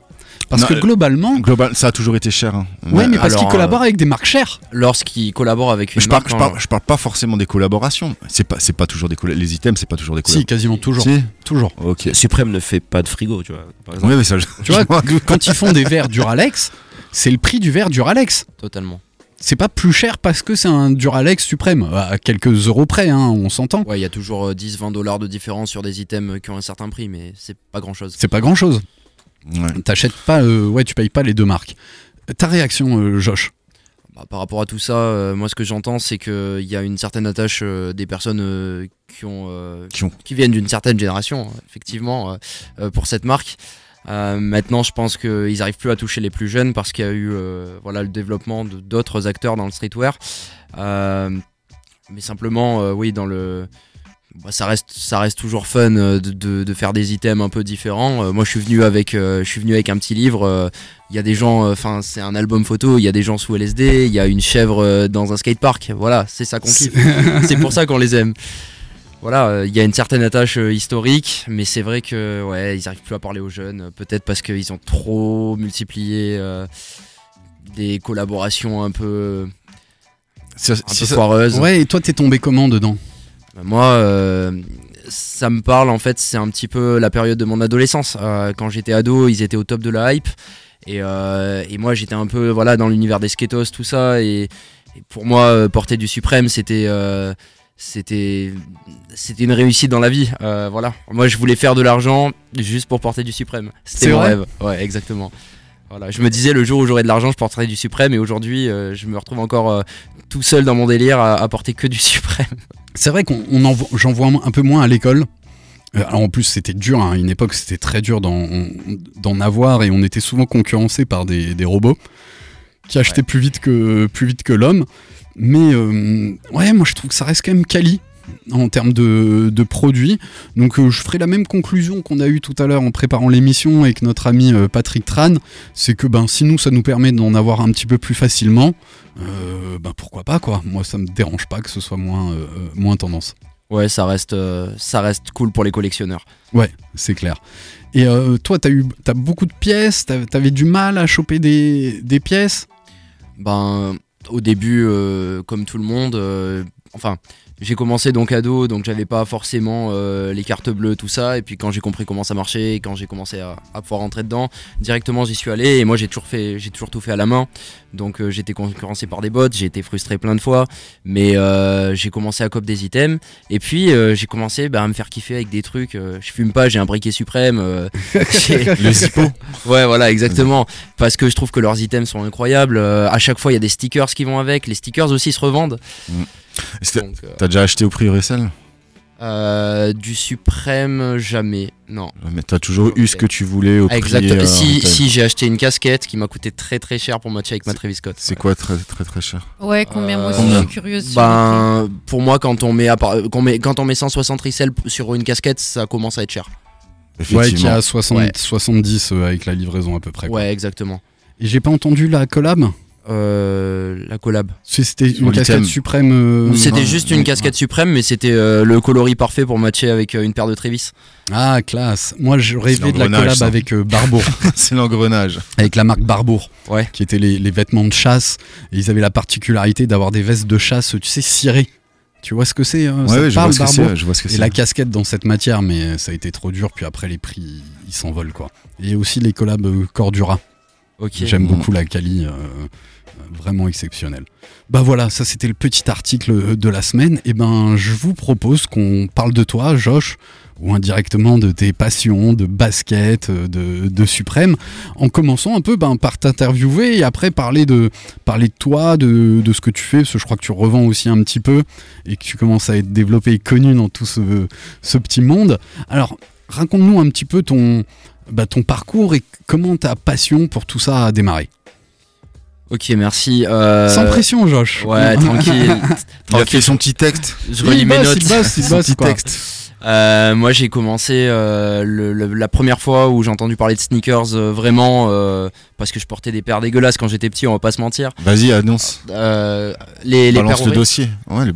Parce Non, que euh, globalement, global, ça a toujours été cher. hein. ouais, mais parce qu'ils euh, collaborent avec des marques chères. Lorsqu'ils collaborent avec une je, parle, marque, je, parle, je parle pas forcément des collaborations. C'est pas, c'est pas toujours des Les items, c'est pas toujours des Si, collaborations. quasiment toujours. Si Toujours. Ok. Suprême ne fait pas de frigo, tu vois. Par exemple. Oui, mais ça, je- Tu vois, quand ils font des verres Duralex, c'est le prix du verre Duralex. totalement. C'est pas plus cher parce que c'est un Duralex suprême, à quelques euros près, hein, on s'entend. Ouais, il y a toujours euh, 10-20 dollars de différence sur des items qui ont un certain prix, mais c'est pas grand chose. C'est pas grand chose. Ouais. T'achètes pas, euh, ouais, tu payes pas les deux marques. Ta réaction, euh, Josh Bah, par rapport à tout ça, euh, moi ce que j'entends, c'est qu'il y a une certaine attache euh, des personnes euh, qui, ont, euh, Qui ont- qui viennent d'une certaine génération, effectivement, euh, euh, pour cette marque. Euh, maintenant, je pense qu'ils n'arrivent plus à toucher les plus jeunes parce qu'il y a eu euh, voilà, le développement de- d'autres acteurs dans le streetwear. Euh, mais simplement, euh, oui, dans le. Bah, ça, reste, ça reste toujours fun euh, de, de- de faire des items un peu différents. Euh, moi, je suis venu avec, euh, je suis venu avec un petit livre. Il y a des gens, enfin, c'est un album photo. Il y a des gens sous LSD. Il y a une chèvre dans un skatepark. Voilà, c'est ça qu'on kiffe. [laughs] c'est pour ça qu'on les aime. Voilà, il y a une certaine attache historique, mais c'est vrai que ouais, ils arrivent plus à parler aux jeunes. Peut-être parce qu'ils ont trop multiplié des collaborations un peu, un si peu ça- foireuses. Ouais, et toi, t'es tombé comment dedans? Moi, euh, ça me parle en fait, c'est un petit peu la période de mon adolescence. Euh, quand j'étais ado, ils étaient au top de la hype. Et, euh, et moi, j'étais un peu voilà, dans l'univers des skatos, tout ça. Et, et pour moi, porter du suprême, c'était. c'était c'était une réussite dans la vie voilà moi je voulais faire de l'argent juste pour porter du suprême c'était mon rêve ouais exactement voilà je me disais le jour où j'aurai de l'argent je porterai du suprême et aujourd'hui euh, je me retrouve encore euh, tout seul dans mon délire à, à porter que du [laughs] suprême C'est vrai qu'on j'en vois un peu moins à l'école. Euh, alors en plus, c'était dur, hein, à une époque, c'était très dur d'en avoir et on était souvent concurrencé par des, des robots qui achetaient plus vite que, plus vite que l'homme. Mais euh, ouais, moi je trouve que ça reste quand même quali en termes de, de produits. Donc euh, je ferai la même conclusion qu'on a eue tout à l'heure en préparant l'émission avec notre ami euh, Patrick Tran, c'est que ben, si nous ça nous permet d'en avoir un petit peu plus facilement, euh, ben, pourquoi pas quoi. Moi ça me dérange pas que ce soit moins, moins tendance. ouais ça reste ça reste cool pour les collectionneurs Ouais, c'est clair. Et toi, t'as eu, t'as beaucoup de pièces, t'avais du mal à choper des, des pièces? Ben, au début, comme tout le monde, enfin, j'ai commencé donc ado, donc j'avais pas forcément euh, les cartes bleues, tout ça. Et puis quand j'ai compris comment ça marchait, et quand j'ai commencé à, à pouvoir rentrer dedans, directement j'y suis allé. Et moi, j'ai toujours fait, j'ai toujours tout fait à la main. Donc euh, j'étais concurrencé par des bots, j'ai été frustré plein de fois, mais euh, j'ai commencé à cop des items. Et puis euh, j'ai commencé bah, à me faire kiffer avec des trucs. je fume pas, j'ai un briquet suprême. [laughs] Le Zippo. Ouais, voilà, exactement. Parce que je trouve que leurs items sont incroyables. À chaque fois, il y a des stickers qui vont avec. Les stickers aussi se revendent. Euh, T'as déjà acheté au prix resell euh, du suprême, jamais. Non. Mais t'as toujours eu ce que tu voulais au prix. Exact. euh, si si j'ai acheté une casquette qui m'a coûté très très cher pour matcher avec ma Travis Scott. C'est quoi très très très cher Ouais, combien moi aussi, Euh, je suis curieuse. Ben, pour moi, quand on met, à quand on met, quand on met 160 resell sur une casquette, ça commence à être cher. Ouais, qui a 60, Ouais. 70 euh, avec la livraison à peu près. quoi. Ouais, exactement. Et j'ai pas entendu la collab. Euh, la collab. C'était une casquette l'item. suprême. euh, C'était juste une casquette suprême, mais c'était euh, le coloris parfait pour matcher avec euh, une paire de Travis. Ah, classe. Moi, je rêvais de la collab ça. avec euh, Barbour, [laughs] c'est l'engrenage. avec la marque Barbour, Ouais. qui étaient les, les vêtements de chasse. Et ils avaient la particularité d'avoir des vestes de chasse, tu sais, cirées. Tu vois ce que c'est hein, ça Ouais, te ouais, je parle, vois ce que Barbour c'est. Je vois ce que Et la casquette dans cette matière, mais ça a été trop dur. Puis après, les prix, ils s'envolent quoi. Et aussi les collabs Cordura. Ok. J'aime beaucoup la Cali, euh, vraiment exceptionnelle. Bah voilà, ça c'était le petit article de la semaine. Et ben, je vous propose qu'on parle de toi, Josh, ou indirectement de tes passions, de basket, euh, de, de Suprême, en commençant un peu ben, par t'interviewer et après parler de, parler de toi, de, de ce que tu fais, parce que je crois que tu revends aussi un petit peu et que tu commences à être développé et connu dans tout ce, ce petit monde. Alors, raconte-nous un petit peu ton, bah, ton parcours et comment ta passion pour tout ça a démarré. Ok, merci. Euh, Sans pression, Josh. Ouais, [laughs] tranquille. Il a fait son petit texte. Je Il relis mes bosse, notes. il bosse, il Son bosse, petit quoi. texte. Euh, moi, j'ai commencé euh, le- le- la première fois où j'ai entendu parler de sneakers euh, vraiment euh, parce que je portais des paires dégueulasses quand j'étais petit, on va pas se mentir. Vas-y, annonce. Euh, les les Balance paires le dossier. Ouais, les,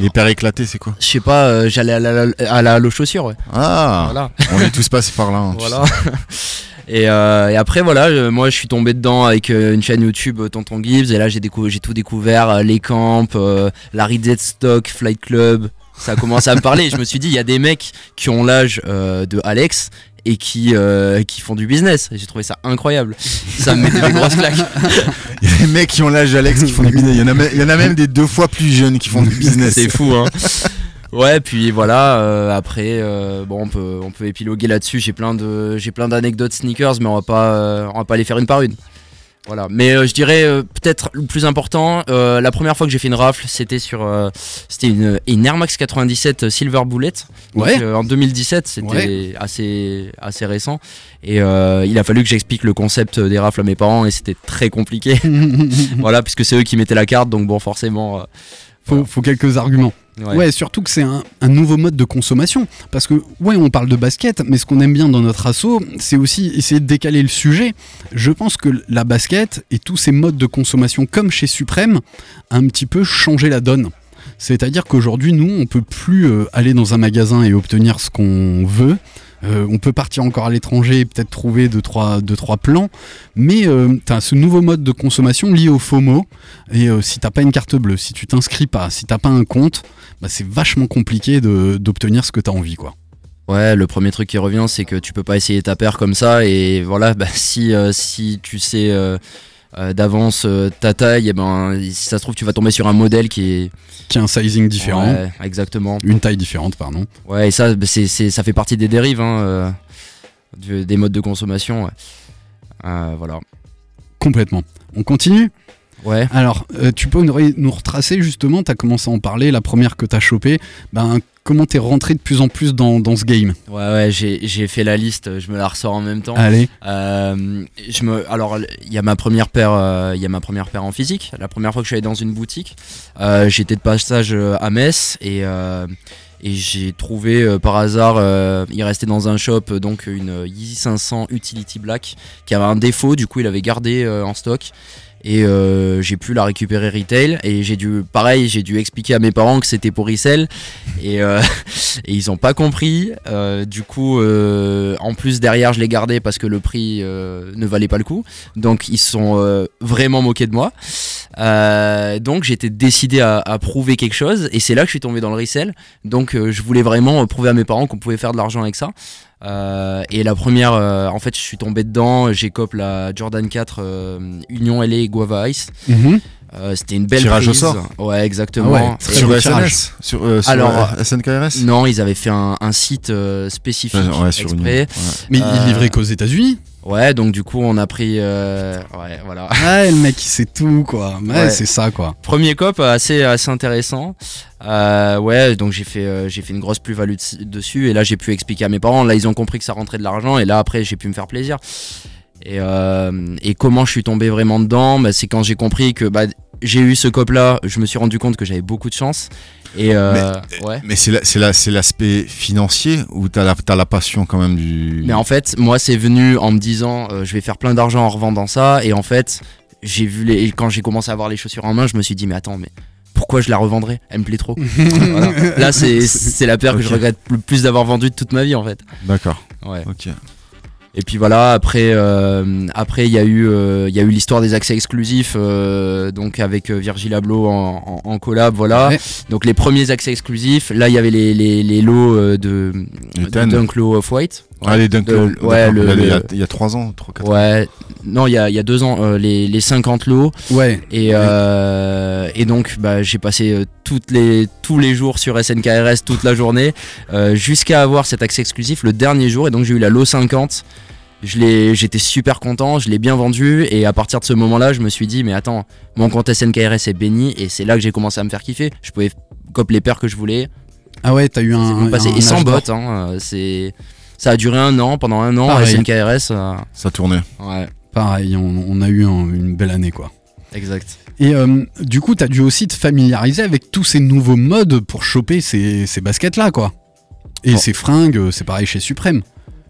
les paires éclatées, c'est quoi Je sais pas, euh, j'allais à la, à la chaussure, ouais. Ah, Voilà. on est tous passés par là. hein, Voilà. [laughs] Et, euh, et après voilà, euh, moi je suis tombé dedans avec euh, une chaîne YouTube euh, Tonton Gibbs et là j'ai décou- j'ai tout découvert, euh, les camps, euh, Larry Deadstock, Flight Club. Ça a commencé à me parler. Je me suis dit il y a des mecs qui ont l'âge euh, de Alex et qui euh, qui font du business. Et j'ai trouvé ça incroyable. Ça me mettait des grosses claques. [laughs] Il y a des mecs qui ont l'âge d'Alex qui font du business. Il y, en a même, il y en a même des deux fois plus jeunes qui font du [laughs] business. C'est fou hein. Ouais, puis voilà. euh, après, euh, bon, on peut on peut épiloguer là-dessus. J'ai plein de j'ai plein d'anecdotes sneakers, mais on va pas euh, on va pas les faire une par une. Voilà. Mais je dirais peut-être le plus important. la première fois que j'ai fait une rafle, c'était sur c'était une, une Air Max 97 Silver Bullet. Donc, Ouais. en 2017, c'était Ouais. assez assez récent. Et il a fallu que j'explique le concept des rafles à mes parents et c'était très compliqué. [laughs] voilà, puisque c'est eux qui mettaient la carte, donc bon, forcément. faut, faut quelques arguments. Ouais. Surtout que c'est un, un nouveau mode de consommation. Parce que, ouais, on parle de basket, mais ce qu'on aime bien dans notre assaut, c'est aussi essayer de décaler le sujet. Je pense que la basket et tous ces modes de consommation, comme chez Suprême, a un petit peu changé la donne. C'est-à-dire qu'aujourd'hui, nous, on peut plus euh, aller dans un magasin et obtenir ce qu'on veut. Euh, on peut partir encore à l'étranger et peut-être trouver deux trois, deux, trois plans, mais tu as ce nouveau mode de consommation lié au FOMO. Et euh, si t'as pas une carte bleue, si tu t'inscris pas, si t'as pas un compte, bah, c'est vachement compliqué d'obtenir ce que t'as envie, quoi. Ouais, le premier truc qui revient, c'est que tu peux pas essayer ta paire comme ça. Et voilà, bah, si, euh, si tu sais euh, d'avance euh, ta taille, et ben, si ça se trouve, tu vas tomber sur un modèle qui est. Qui a un sizing différent, Ouais, exactement. une taille différente, pardon. Ouais, et ça, bah, c'est, c'est- ça fait partie des dérives hein, euh, des modes de consommation. ouais. Voilà. Complètement. On continue? Ouais. Alors, euh, tu peux nous, re- nous retracer justement, t'as commencé à en parler, la première que t'as chopée, ben, comment t'es rentré de plus en plus dans, dans ce game? Ouais, ouais, j'ai, fait la liste, je me la ressors en même temps. Allez, Euh, je me, alors il y a ma première paire, euh, il y a ma première paire en physique. La première fois que je suis allé dans une boutique, euh, j'étais de passage à Metz et et j'ai trouvé euh, par hasard, euh, il restait dans un shop euh, donc une Yeezy 500 Utility Black qui avait un défaut, du coup il avait gardé en stock. Et euh, j'ai pu la récupérer retail. Et j'ai dû pareil j'ai dû expliquer à mes parents que c'était pour resell. Et, euh, [laughs] et ils ont pas compris. Euh, du coup euh, en plus derrière je l'ai gardé parce que le prix euh, ne valait pas le coup. Donc ils sont euh, vraiment moqués de moi. Donc j'étais décidé à, à prouver quelque chose. Et c'est là que je suis tombé dans le resell. Donc je voulais vraiment prouver à mes parents qu'on pouvait faire de l'argent avec ça Euh, et la première euh, en fait je suis tombé dedans j'ai cop la Jordan 4 euh, Union LA Guava Ice Mhm. Euh, c'était une belle Tirage au sort ouais exactement Ah ouais, Sur beau tirage. SNS Sur, euh, sur Alors, euh, SNKRS non ils avaient fait un, un site euh, spécifique Ouais, ouais, sur une. exprès ouais. mais Euh, il livrait qu'aux États-Unis Ouais, donc du coup, on a pris. euh, ouais, voilà. Ouais, le mec, il [laughs] sait tout, quoi. Ouais, Ouais. c'est ça, quoi. Premier cop assez, assez intéressant. Euh, ouais, donc j'ai fait, euh, j'ai fait une grosse plus-value dessus. Et là, j'ai pu expliquer à mes parents. Là, ils ont compris que ça rentrait de l'argent. Et là, après, j'ai pu me faire plaisir. Et, euh, et comment je suis tombé vraiment dedans? Bah, C'est quand j'ai compris que bah, j'ai eu ce cop-là. Je me suis rendu compte que j'avais beaucoup de chance. Et euh, ouais. Mais c'est la- c'est la- c'est l'aspect financier ou t'as la, t'as la passion quand même du. Mais en fait, moi, c'est venu en me disant, euh, je vais faire plein d'argent en revendant ça. Et en fait, j'ai vu les, quand j'ai commencé à avoir les chaussures en main, je me suis dit, mais attends, mais pourquoi je la revendrais? Elle me plaît trop. [laughs] Voilà. Là, c'est la paire que je regrette le plus d'avoir vendue de toute ma vie, en fait. D'accord. Ouais. Ok. Et puis voilà, après, euh, après il y a eu, euh, il y a eu l'histoire des accès exclusifs, euh, donc avec euh, Virgil Abloh en, en- en collab, voilà. Ouais. Donc les premiers accès exclusifs. Là, il y avait les, les, les lots de, de. Dunk Low White. Ah, les ouais, le- il, y a, il y a- le- il y a 3 ans, 3 4 ans. Ouais, non, il y a, il y a deux ans, euh, les, les 50 lots. Ouais. Et, euh, et donc, bah, j'ai passé euh, toutes les, tous les jours sur SNKRS toute la journée jusqu'à avoir cet accès exclusif le dernier jour. Et donc, j'ai eu la lot 50. Je l'ai- J'étais super content, je l'ai bien vendu. Et à partir de ce moment-là, je me suis dit, mais attends, mon compte SNKRS est béni. Et c'est là que j'ai commencé à me faire kiffer. Je pouvais copier les paires que je voulais. Ah ouais, t'as eu un. et sans bot, hein, c'est. Ça a duré un an, pendant un an, Pareil. SNKRS. euh, Ça tournait. ouais, Pareil, on, on a eu un- une belle année quoi. exact. Et euh, du coup, t'as dû aussi te familiariser avec tous ces nouveaux modes pour choper ces, ces baskets là quoi. Et Bon. ces fringues, euh, c'est pareil chez Suprême.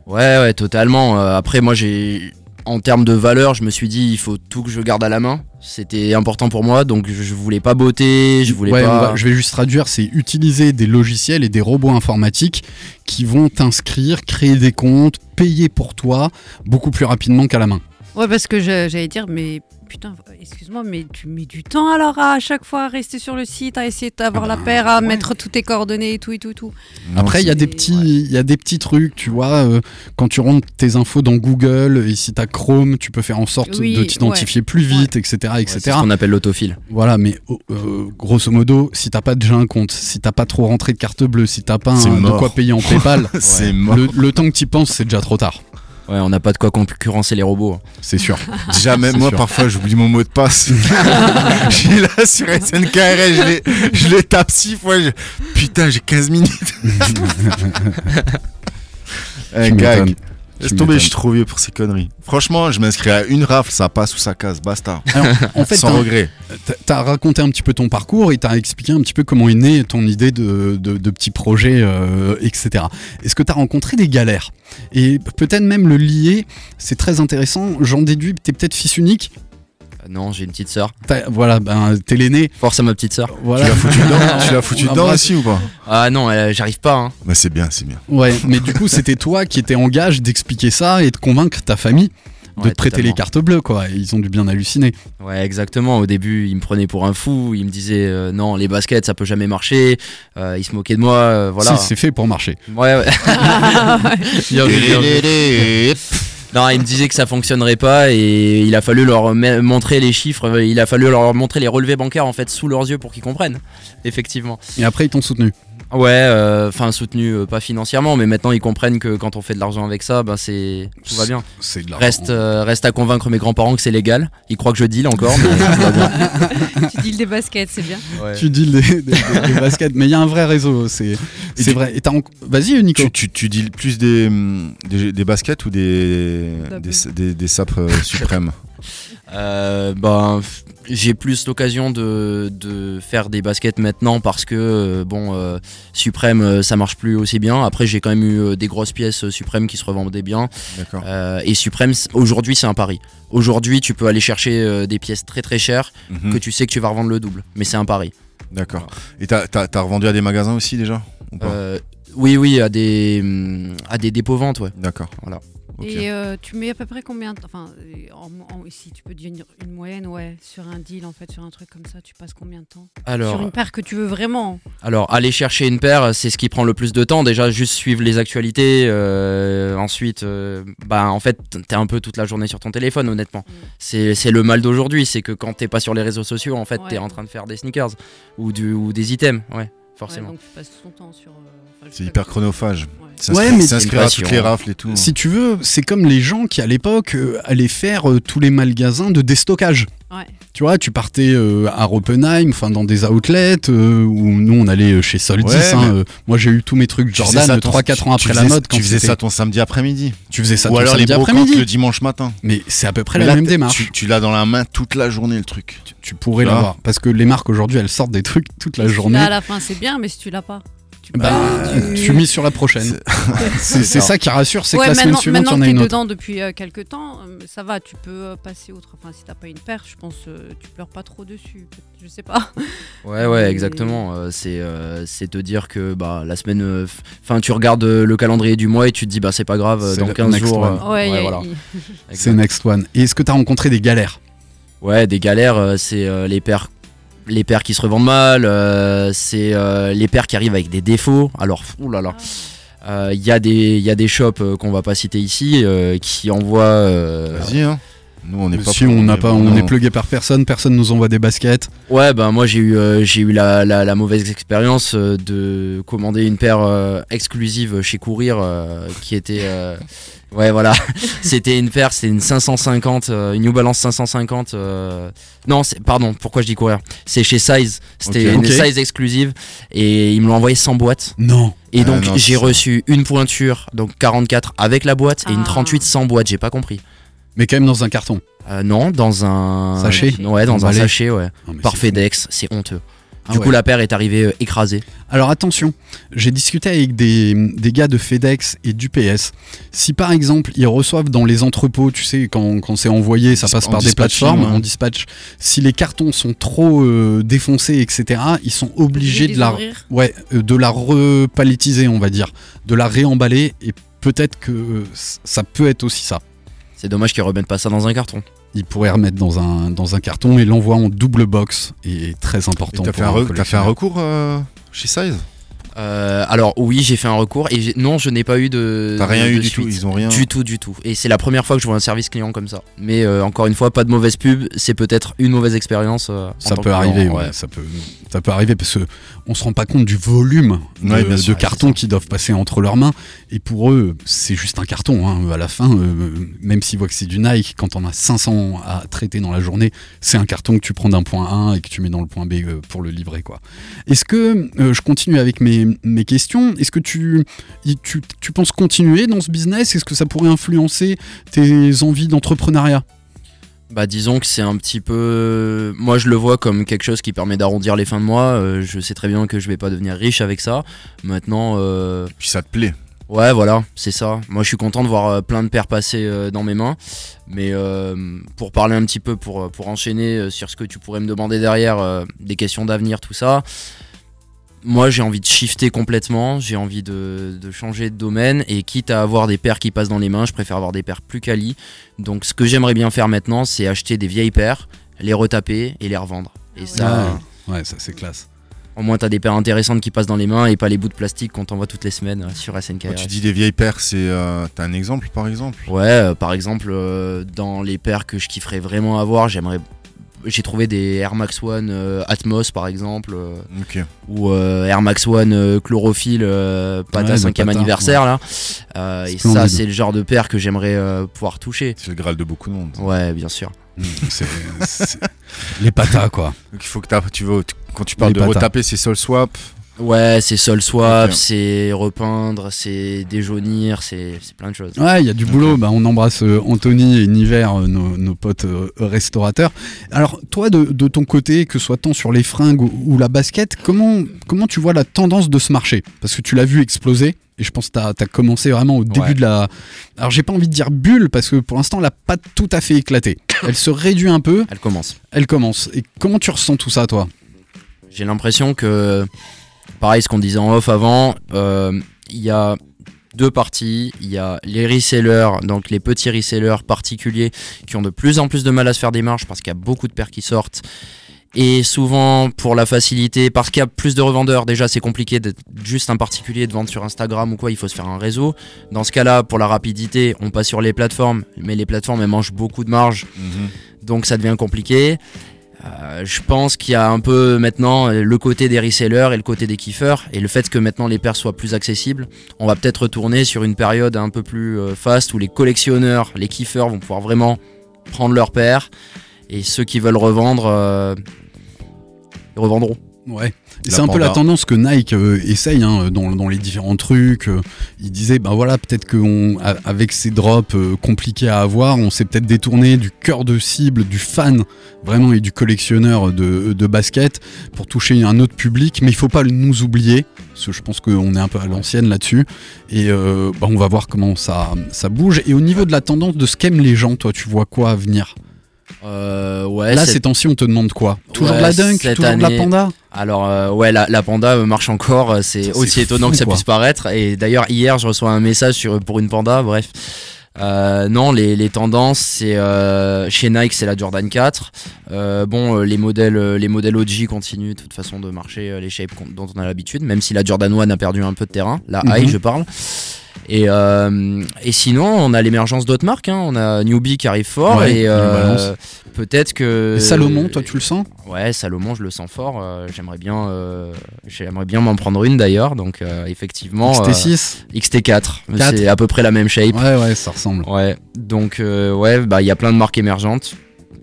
Ouais, ouais, totalement. Euh, après, moi, j'ai. En termes de valeur, je me suis dit, il faut tout que je garde à la main. C'était important pour moi, donc je voulais pas botter, je voulais Ouais, pas. va- je vais juste traduire, c'est utiliser des logiciels et des robots informatiques qui vont t'inscrire, créer des comptes, payer pour toi beaucoup plus rapidement qu'à la main. Ouais, parce que j'allais dire, mais putain, excuse-moi, mais tu mets du temps alors à, à chaque fois à rester sur le site, à essayer d'avoir Ah la bah, paire, à ouais. mettre toutes tes coordonnées et tout et tout et tout. Non, Après, il y a des petits, il y a des petits trucs, tu vois, euh, quand tu rentres tes infos dans Google et si t'as Chrome, tu peux faire en sorte Oui, de t'identifier plus vite, etc., Ouais, etc. c'est ce qu'on appelle l'autophile. Voilà, mais oh, euh, grosso modo, si t'as pas déjà un compte, si t'as pas trop rentré de carte bleue, si t'as pas un- de quoi payer en [laughs] PayPal, C'est le, le temps que t'y penses, c'est déjà trop tard. Ouais, on n'a pas de quoi concurrencer les robots. C'est sûr. [laughs] Déjà, même moi, sûr. parfois, j'oublie mon mot de passe. [laughs] J'ai là sur SNKRS, je les, je les tape 6 fois. je- Putain, j'ai 15 minutes. [laughs] Gag. Laisse tomber, je suis trop vieux pour ces conneries. Franchement, je m'inscris à une rafle, ça passe ou ça casse, basta. Alors, en fait, Sans regret. T'as- raconté un petit peu ton parcours et t'as expliqué un petit peu comment est née ton idée de, de, de petits projets, euh, etc. Est-ce que t'as rencontré des galères? Et peut-être même le lier, c'est très intéressant. J'en déduis, t'es peut-être fils unique. Non, j'ai une petite sœur. Voilà, ben, t'es l'aîné. Force à ma petite sœur. Voilà. Tu l'as foutu dedans, [laughs] tu l'as foutu dedans aussi ou pas? Ah non, euh, j'arrive pas. Hein. Bah, c'est bien, c'est bien. Ouais, mais du coup, c'était toi qui étais en gage d'expliquer ça et de convaincre ta famille de Ouais, te prêter totalement. les cartes bleues, quoi. Ils ont dû bien halluciner. Ouais, exactement. Au début, il me prenait pour un fou. Il me disait euh, non, les baskets, ça peut jamais marcher. Euh, il se moquait de moi. euh, voilà. Si, c'est fait pour marcher. Ouais, ouais. [laughs] Non, il me disait que ça fonctionnerait pas et il a fallu leur montrer les chiffres, il a fallu leur montrer les relevés bancaires en fait sous leurs yeux pour qu'ils comprennent. Effectivement. Et après, ils t'ont soutenu. Ouais, euh, enfin soutenu euh, pas financièrement, mais maintenant ils comprennent que quand on fait de l'argent avec ça, bah c'est tout va bien. C'est de l'argent. Reste, euh, reste à convaincre mes grands-parents que c'est légal. Ils croient que je deal encore, mais tout va bien. [laughs] tu deals des baskets, c'est bien. Tu dis des, des- des- des baskets, mais il y a un vrai réseau, c'est tu- vrai. Et t'as en- Vas-y, Nico. Tu, tu, plus des, des, des baskets ou des, des, des, des sapes euh, [laughs] suprêmes? Euh, ben, j'ai plus l'occasion de, de faire des baskets maintenant parce que euh, bon, euh, Suprême euh, ça marche plus aussi bien. Après, j'ai quand même eu euh, des grosses pièces Suprême qui se revendaient bien. D'accord. Euh, et Suprême, aujourd'hui, c'est un pari. Aujourd'hui, tu peux aller chercher des pièces très très chères Mhm. que tu sais que tu vas revendre le double. Mais c'est un pari. D'accord. Et t'as revendu à des magasins aussi déjà? Ou pas? Oui, oui, à des, hum, à des dépôts ventes, ouais. D'accord. Voilà. Et euh, tu mets à peu près combien de temps Enfin, en, en- si tu peux dire une, une moyenne, ouais, sur un deal, en fait, sur un truc comme ça, tu passes combien de temps? Alors, Sur une paire que tu veux vraiment Alors, aller chercher une paire, c'est ce qui prend le plus de temps. Déjà, juste suivre les actualités. euh, ensuite, euh, bah, en fait, t'es un peu toute la journée sur ton téléphone, honnêtement. Mm. C'est le mal d'aujourd'hui. C'est que quand t'es pas sur les réseaux sociaux, en fait, Ouais. t'es en train de faire des sneakers ou, du, ou des items. Ouais, forcément. Ouais, donc tu passes tout ton temps sur. euh, C'est hyper chronophage. Ouais. Mais- s'inscrire à toutes les passion. rafles et tout. Si tu veux, c'est comme les gens qui à l'époque euh, allaient faire euh, tous les magasins de déstockage. Ouais. Tu vois, tu partais euh, à Oppenheim, enfin dans des outlets, euh, où nous on allait euh, chez Soldis. Ouais, hein, mais- euh, moi j'ai eu tous mes trucs Jordan ça ton- 3-4 ans après la mode. Quand Tu faisais ça ton samedi après-midi. Tu faisais ça Ou ton alors les samedi après-midi. le dimanche matin. Mais c'est à peu près Mais la là, même démarche. Tu, tu l'as dans la main toute la journée le truc. Tu pourrais Tu l'avoir. Parce que les marques aujourd'hui elles sortent des trucs toute la Si tu journée. à la fin, c'est bien, mais si tu l'as pas. Tu Bah, tu- tu mises sur la prochaine. C'est [laughs] ça qui rassure, c'est Ouais, que la semaine maintenant, suivante, il y maintenant en que a une autre. dedans depuis euh, quelques temps, euh, ça va, tu peux euh, passer autre. Enfin, si t'as pas une paire, je pense, euh, tu pleures pas trop dessus. Je sais pas. Ouais, ouais, exactement. Euh, c'est euh, c'est te dire que bah, la semaine. Enfin, tu regardes euh, le calendrier du mois et tu te dis, bah, c'est pas grave, euh, dans le 15 next jours. one. euh, Ouais, voilà. y- C'est next one. Et est-ce que tu as rencontré des galères? Ouais, des galères, euh, c'est euh, les paires. Les paires qui se revendent mal, euh, c'est euh, les paires qui arrivent avec des défauts. Alors, oulala. Euh, Il y, a des- y a des shops euh, qu'on va pas citer ici euh, qui envoient. euh, Vas-y, hein. Nous, on n'est pas. si on n'a pas, on non. est plugué par personne, personne nous envoie des baskets. Ouais, bah moi j'ai eu, euh, j'ai eu la, la- la mauvaise expérience euh, de commander une paire euh, exclusive chez Courir euh, qui était. euh, ouais, voilà. [laughs] c'était une paire, c'était une 550, euh, une New Balance 550. euh, non, c'est- pardon, pourquoi je dis Courir? C'est chez Size. C'était une. Size exclusive et ils me l'ont envoyé sans boîte. Non. Et Ah donc non, j'ai reçu une pointure, donc 44 avec la boîte et une Ah. 38 sans boîte, j'ai pas compris. Mais quand même dans un carton. Euh, non, dans un. Sachet Ouais, dans un sachet, ouais. Non, Par. FedEx, c'est honteux. Ah Du ouais. coup, la paire est arrivée euh, écrasée. Alors attention, j'ai discuté avec des, des gars de FedEx et d'UPS. Si par exemple ils reçoivent dans les entrepôts, tu sais, quand, quand c'est envoyé, ça passe en par des plateformes, ouais. en dispatch, si les cartons sont trop euh, défoncés, etc., ils sont obligés de la, ouais, euh, de la repalettiser, on va dire, de la réemballer et peut-être que euh, ça peut être aussi ça. C'est dommage qu'ils remettent pas ça dans un carton. Ils pourraient remettre dans un, dans un carton et l'envoi en double box est très important. T'as pour fait, un fait un recours euh, chez Size? Euh, alors oui, j'ai fait un recours et non, je n'ai pas eu de. T'as rien de eu du suite. tout Ils ont rien. Du tout, du tout. Et c'est la première fois que je vois un service client comme ça. Mais euh, encore une fois, pas de mauvaise pub. C'est peut-être une mauvaise expérience. euh, Ça peut arriver, ouais. ouais, ça peut, ça peut arriver parce que on se rend pas compte du volume de, Ouais, cartons qui doivent passer entre leurs mains. Et pour eux, c'est juste un carton. hein. À la fin, même s'ils voient que c'est du Nike, quand on a 500 à traiter dans la journée, c'est un carton que tu prends d'un point A et que tu mets dans le point B pour le livrer, quoi. Est-ce que je continue avec mes, mes questions Est-ce que tu, y- tu, tu penses continuer dans ce business? Est-ce que ça pourrait influencer tes envies d'entrepreneuriat? Bah disons que c'est un petit peu... Moi je le vois comme quelque chose qui permet d'arrondir les fins de mois. Euh, je sais très bien que je vais pas devenir riche avec ça. Maintenant... euh, Puis ça te plaît. Ouais, voilà, c'est ça. Moi, je suis content de voir euh, plein de paires passer euh, dans mes mains. Mais euh, pour parler un petit peu, pour, pour enchaîner euh, sur ce que tu pourrais me demander derrière, euh, des questions d'avenir, tout ça. Moi, j'ai envie de shifter complètement. J'ai envie de, de changer de domaine. Et quitte à avoir des paires qui passent dans les mains, je préfère avoir des paires plus quali. Donc, ce que j'aimerais bien faire maintenant, c'est acheter des vieilles paires, les retaper et les revendre. Et ça, Ouais, ça c'est classe. au moins, t'as des paires intéressantes qui passent dans les mains et pas les bouts de plastique qu'on t'envoie toutes les semaines euh, sur SNK. Quand tu dis des vieilles paires, c'est. euh, T'as un exemple par exemple? Ouais, euh, par exemple, euh, dans les paires que je kifferais vraiment avoir, j'aimerais. J'ai trouvé des Air Max One euh, Atmos par exemple, euh, ou euh, Air Max One euh, Chlorophylle, euh, Pata Ouais, de 5 Pata, anniversaire là. Euh, et ça, c'est le genre de paire que j'aimerais euh, pouvoir toucher. C'est le graal de beaucoup de monde. Ouais, bien sûr. Mm, c'est- les patas, quoi. Donc il faut que t'as- tu veux, quand tu parles Les de patas. retaper, c'est Sol Swap. Ouais, c'est sol swap, c'est repeindre, c'est déjaunir, c'est c'est plein de choses. Ouais, il y a du boulot. Bah, on embrasse euh, Anthony et Niver, euh, nos, nos potes euh, restaurateurs. Alors, toi, de, de ton côté, que ce soit tant sur les fringues ou, ou la basket, comment, comment tu vois la tendance de ce marché? Parce que tu l'as vu exploser. Et je pense que tu as, commencé vraiment au début Ouais. de la. Alors, j'ai pas envie de dire bulle, parce que pour l'instant, elle n'a pas tout à fait éclaté. Elle se réduit un peu, Elle commence. elle commence. Et comment tu ressens tout ça, toi? J'ai l'impression que, pareil, ce qu'on disait en off avant, euh, il y a deux parties. Il y a les resellers, donc les petits resellers particuliers qui ont de plus en plus de mal à se faire des marges parce qu'il y a beaucoup de paires qui sortent. Et souvent, pour la facilité, parce qu'il y a plus de revendeurs, déjà c'est compliqué d'être juste un particulier de vendre sur Instagram ou quoi, il faut se faire un réseau. Dans ce cas-là, pour la rapidité, on passe sur les plateformes, mais les plateformes elles mangent beaucoup de marge donc ça devient compliqué. Euh, je pense qu'il y a un peu maintenant euh, le côté des resellers et le côté des kiffeurs et le fait que maintenant les paires soient plus accessibles. On va peut-être retourner sur une période un peu plus euh, fast où les collectionneurs, les kiffeurs vont pouvoir vraiment prendre leurs paires et ceux qui veulent revendre, euh, ils revendront. Ouais. C'est un peu la tendance que Nike euh, essaye hein, dans, dans les différents trucs. euh, il disait, ben voilà, peut-être qu'avec ces drops euh, compliqués à avoir, on s'est peut-être détourné du cœur de cible, du fan vraiment et du collectionneur de, de basket pour toucher un autre public. Mais il faut pas nous oublier, parce que je pense qu'on est un peu à l'ancienne là-dessus. Et euh, bah, on va voir comment ça, ça bouge. Et au niveau de la tendance de ce qu'aiment les gens, toi, tu vois quoi à venir? Euh, ouais, Là, ces temps-ci, on te demande quoi Toujours Ouais, de la dunk Toujours de la panda Alors euh, ouais, la, la panda euh, marche encore, c'est aussi étonnant fou, que ça quoi. puisse paraître. Et d'ailleurs hier, je reçois un message sur, pour une panda, bref. Euh, non, les, les tendances, c'est euh, chez Nike, c'est la Jordan 4. Euh, bon, les modèles, les modèles OG continuent de toute façon de marcher les shapes dont on a l'habitude, même si la Jordan 1 a perdu un peu de terrain. La Mhm. high, je parle. Et, euh, et sinon, on a l'émergence d'autres marques. hein. On a Newbie qui arrive fort Ouais, et euh, peut-être que Et Salomon, toi, tu le sens? Ouais, Salomon, je le sens fort. euh, j'aimerais bien, j'aimerais bien m'en prendre une d'ailleurs. Donc effectivement, euh, XT6 XT4, Quatre. c'est à peu près la même shape. Ouais, ouais, ça ressemble. Ouais, donc ouais, bah il y a plein de marques émergentes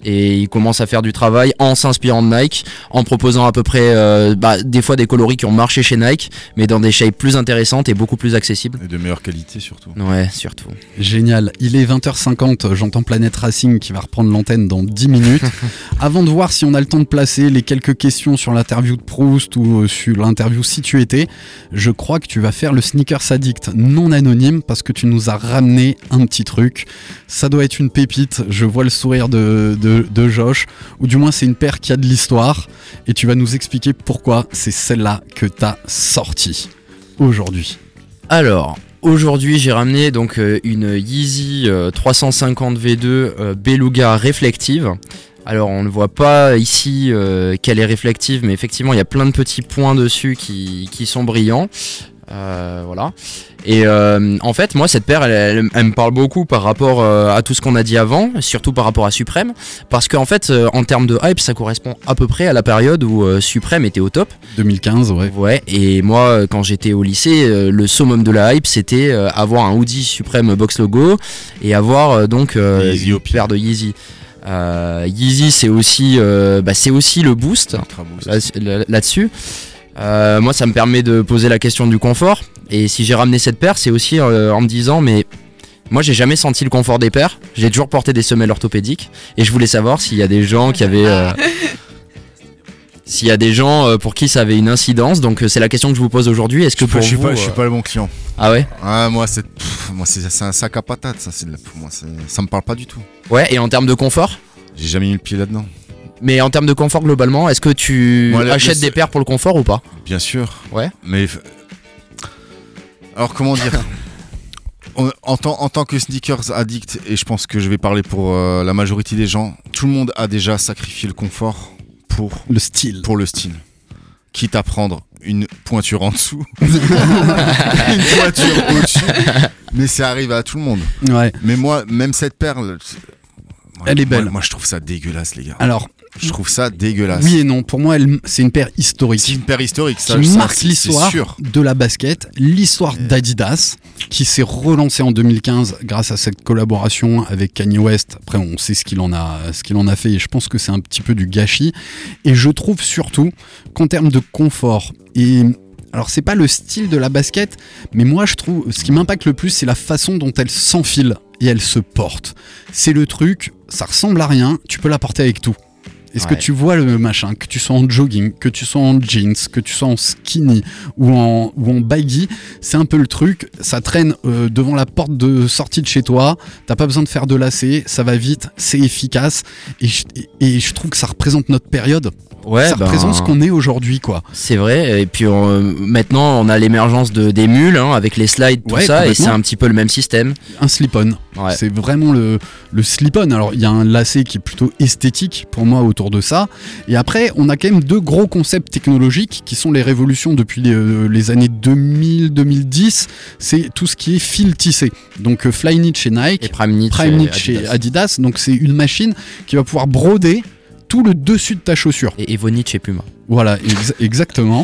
et ils commencent à faire du travail en s'inspirant de Nike, en proposant à peu près euh, bah, des fois des coloris qui ont marché chez Nike, mais dans des shapes plus intéressantes et beaucoup plus accessibles. Et de meilleure qualité surtout. Ouais, surtout. Génial. Il est 20h50, j'entends Planète Racing qui va reprendre l'antenne dans 10 minutes. [laughs] Avant de voir si on a le temps de placer les quelques questions sur l'interview de Proust ou euh, sur l'interview si tu étais, je crois que tu vas faire le Sneakers Addict non anonyme parce que tu nous as ramené un petit truc. Ça doit être une pépite, je vois le sourire de, de, de Josh, ou du moins c'est une paire qui a de l'histoire, et tu vas nous expliquer pourquoi c'est celle-là que t'as sortie aujourd'hui. Alors, aujourd'hui, j'ai ramené donc euh, une Yeezy euh, 350 V2 euh, Beluga réflective. Alors, on ne voit pas ici euh, qu'elle est réflective, mais effectivement, il y a plein de petits points dessus qui sont brillants. Euh, voilà. Et euh, en fait, moi, cette paire, elle, elle- elle me parle beaucoup par rapport euh, à tout ce qu'on a dit avant, surtout par rapport à Supreme, parce qu'en fait, euh, en termes de hype, ça correspond à peu près à la période où Supreme était au top. 2015, ouais. Ouais, et moi, quand j'étais au lycée, le summum de la hype, c'était avoir un hoodie Supreme Box Logo et avoir donc Yeezy une paire de Yeezy. Yeezy, c'est aussi, bah, c'est aussi le boost là- là- là-dessus. Euh, moi, ça me permet de poser la question du confort. Et si j'ai ramené cette paire, c'est aussi euh, en me disant, mais moi, j'ai jamais senti le confort des paires. J'ai toujours porté des semelles orthopédiques. Et je voulais savoir s'il y a des gens qui avaient. euh, [laughs] S'il y a des gens euh, pour qui ça avait une incidence, donc euh, c'est la question que je vous pose aujourd'hui. Est-ce que Je, pour je suis vous, pas, je suis pas le bon client. ah ouais, Ah, moi, c'est, pff, moi, c'est, c'est un sac à patates. Ça, c'est de la- pour moi, c'est- ça me parle pas du tout. ouais, et en termes de confort, J'ai jamais mis le pied là-dedans. Mais en termes de confort globalement, est-ce que tu achètes des paires pour le confort ou pas? Bien sûr. Ouais. Mais. Alors, comment dire? [laughs] En, en tant, en tant que sneakers addict, et je pense que je vais parler pour euh, la majorité des gens, tout le monde a déjà sacrifié le confort pour, Le style. pour le style. Quitte à prendre une pointure en dessous, [laughs] une pointure au-dessus. Mais ça arrive à tout le monde. Ouais. Mais moi, même cette perle. Moi- Elle est belle. Moi, je trouve ça dégueulasse, les gars. Alors, Je trouve ça dégueulasse. oui et non. Pour moi, c'est une paire historique. C'est une paire historique, ça. qui marque l'histoire de la basket, l'histoire d'Adidas, qui s'est relancée en 2015 grâce à cette collaboration avec Kanye West. Après, on sait ce qu'il en a, ce qu'il en a fait, et je pense que c'est un petit peu du gâchis. Et je trouve surtout qu'en termes de confort et alors c'est pas le style de la basket, mais moi je trouve ce qui m'impacte le plus c'est la façon dont elle s'enfile et elle se porte. C'est le truc, ça ressemble à rien, tu peux la porter avec tout. Est-ce que tu vois le machin, que tu sois en jogging, que tu sois en jeans, que tu sois en skinny ou en, ou en baggy, c'est un peu le truc, ça traîne euh, devant la porte de sortie de chez toi, t'as pas besoin de faire de lacets, ça va vite, c'est efficace, et je, et- et je trouve que ça représente notre période, Ouais, ça ben, représente ce qu'on est aujourd'hui quoi. C'est vrai, et puis on- maintenant on a l'émergence de, des mules hein, avec les slides, tout Ouais, ça, et c'est un petit peu le même système. Un slip-on. Ouais. C'est vraiment le, le slip-on. Alors, il y a un lacet qui est plutôt esthétique pour moi autour de ça. Et après, on a quand même deux gros concepts technologiques qui sont les révolutions depuis les, euh, les années 2000-2010. C'est tout ce qui est fil tissé. Donc, euh, Flyknit chez Nike, Et Prime Knit Prime chez chez Adidas. Adidas. Donc, c'est une machine qui va pouvoir broder tout le dessus de ta chaussure. Et Evonit chez Puma. Voilà, ex- exactement.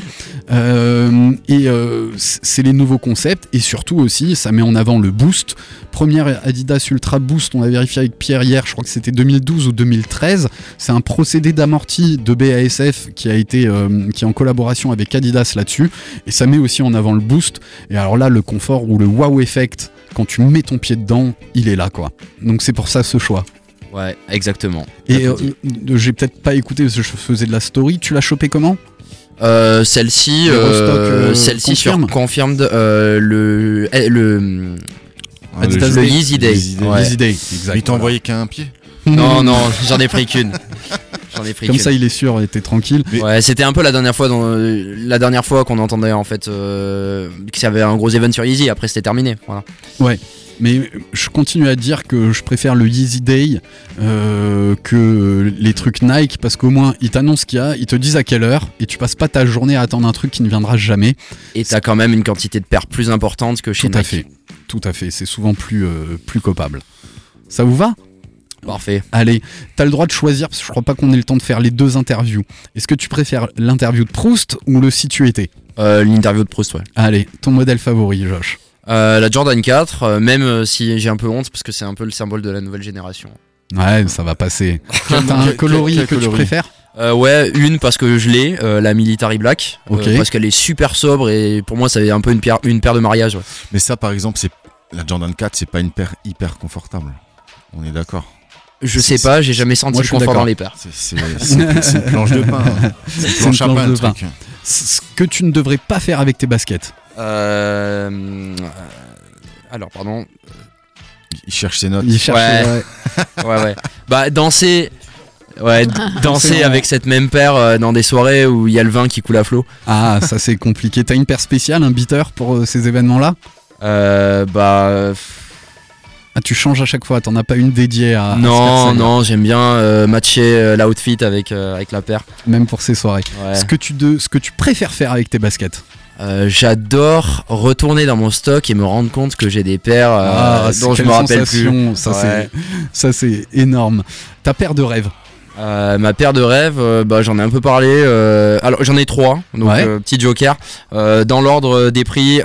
Euh, et euh, c'est les nouveaux concepts et surtout aussi, ça met en avant le boost. Première Adidas Ultra Boost, on a vérifié avec Pierre hier, je crois que c'était 2012 ou 2013. C'est un procédé d'amorti de BASF qui a été, euh, qui est en collaboration avec Adidas là-dessus et ça met aussi en avant le boost. Et alors là, le confort ou le wow effect, quand tu mets ton pied dedans, il est là quoi. Donc c'est pour ça ce choix. Ouais, exactement. Et euh, j'ai peut-être pas écouté parce que je faisais de la story. Tu l'as chopé comment? Euh, celle-ci, euh, euh, celle-ci sur confirme confirmed euh, le eh, le Ah, le le Day. Ouais. Easy Day, exact. Il t'a voilà. envoyé qu'un pied? Non non, j'en ai pris qu'une. [laughs] J'en ai pris Comme ça, il est sûr et t'es tranquille. Mais- Ouais, c'était un peu la dernière fois, dans, euh, la dernière fois qu'on entendait en fait euh, qu'il y avait un gros event sur Easy. Après, c'était terminé. Voilà. Mais je continue à dire que je préfère le Yeezy Day euh, que les trucs Nike parce qu'au moins ils t'annoncent qu'il y a, ils te disent à quelle heure et tu passes pas ta journée à attendre un truc qui ne viendra jamais. Et t'as quand même une quantité de paires plus importante que chez Tout à Nike. fait. Tout à fait. C'est souvent plus, euh, plus copable. Ça vous va? Parfait. Allez, t'as le droit de choisir parce que je crois pas qu'on ait le temps de faire les deux interviews. Est-ce que tu préfères l'interview de Proust ou le si tu étais Euh, L'interview de Proust, ouais. Allez, ton modèle favori, Josh. Euh, la Jordan 4, euh, même euh, si j'ai un peu honte parce que c'est un peu le symbole de la nouvelle génération. Ouais, ça va passer. [laughs] T'as un Quel- coloris quel que tu préfères Euh, ouais, une parce que je l'ai, euh, la Military Black, euh, parce qu'elle est super sobre et pour moi ça un peu une paire, une paire de mariage. ouais. Mais ça, par exemple, c'est la Jordan 4, c'est pas une paire hyper confortable. On est d'accord. Je sais pas, j'ai jamais senti Moi, le confort dans les paires. C'est une planche de pain. hein. [laughs] C'est une planche à planche pain, de pain. truc. Ce que tu ne devrais pas faire avec tes baskets. Euh, alors, pardon. Il cherche ses notes. Il cherche. Ouais. ouais. [laughs] Ouais, ouais. Bah, danser. Ouais, [laughs] danser avec cette même paire euh, dans des soirées où il y a le vin qui coule à flot. Ah, ça c'est compliqué. T'as une paire spéciale, un beater pour euh, ces événements-là? Euh, bah. Ah, tu changes à chaque fois. T'en as pas une dédiée à. non, non, j'aime bien euh, matcher euh, l'outfit avec, euh, avec la paire. Même pour ces soirées. Ouais. Ce que tu de, ce que tu préfères faire avec tes baskets? Euh, J'adore retourner dans mon stock et me rendre compte que j'ai des paires euh, ah, dont je me rappelle plus. Ça Ouais. c'est, ça c'est énorme. Ta paire de rêve. Euh, ma paire de rêves, bah, j'en ai un peu parlé. alors j'en ai trois, donc Ouais. petit joker. Dans l'ordre des prix,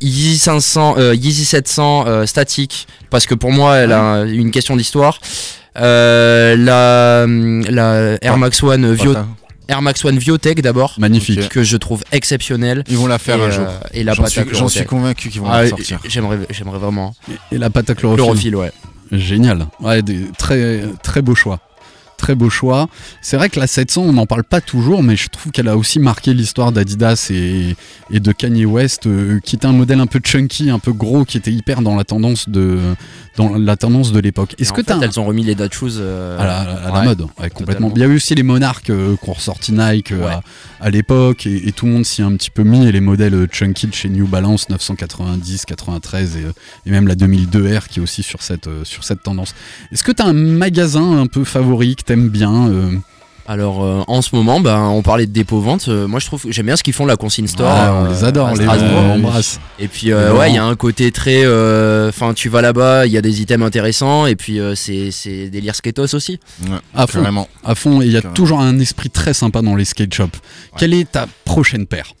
Yeezy 500, euh, Yeezy 700 euh, statique, parce que pour moi elle a une question d'histoire. La, la Air Max One Vio, Pata. Air Max One Viotech d'abord, Magnifique. Que je trouve exceptionnelle. Ils vont la faire et, un euh, jour. et la J'en pâte suis, j'en suis convaincu qu'ils vont Ah, la sortir. J'aimerais, j'aimerais vraiment. Et la pâte à chlorophylle. Chlorophylle, ouais. Génial. Ouais, des, très, très beau choix. Très beau choix. C'est vrai que la 700, on n'en parle pas toujours, mais je trouve qu'elle a aussi marqué l'histoire d'Adidas et, et de Kanye West, euh, qui était un modèle un peu chunky, un peu gros, qui était hyper dans la tendance de, dans la tendance de l'époque. Est-ce que tu as fait, elles ont remis les Dutch Shoes euh, à la, à la ouais. mode, ouais, complètement. totalement. Il y a eu aussi les monarques euh, qui ont ressorti Nike euh, Ouais. à, à l'époque et, et tout le monde s'y est un petit peu mis. Et les modèles chunky de chez New Balance 990, 93 et, et même la 2002R qui est aussi sur cette, sur cette tendance. Est-ce que tu as un magasin un peu favori que t'aimes bien euh, Alors euh, en ce moment, ben, on parlait de dépôt vente. euh, moi, je trouve j'aime bien ce qu'ils font la consigne store. Ah, On euh, les adore, on les embrasse. Et puis euh, ouais, il y a un côté très. euh, Enfin, tu vas là-bas, il y a des items intéressants et puis euh, c'est c'est délire skatos aussi. Ouais, À fond. carrément. À fond, et il y a Carrément. toujours un esprit très sympa dans les skate shops. Quelle est ta prochaine paire?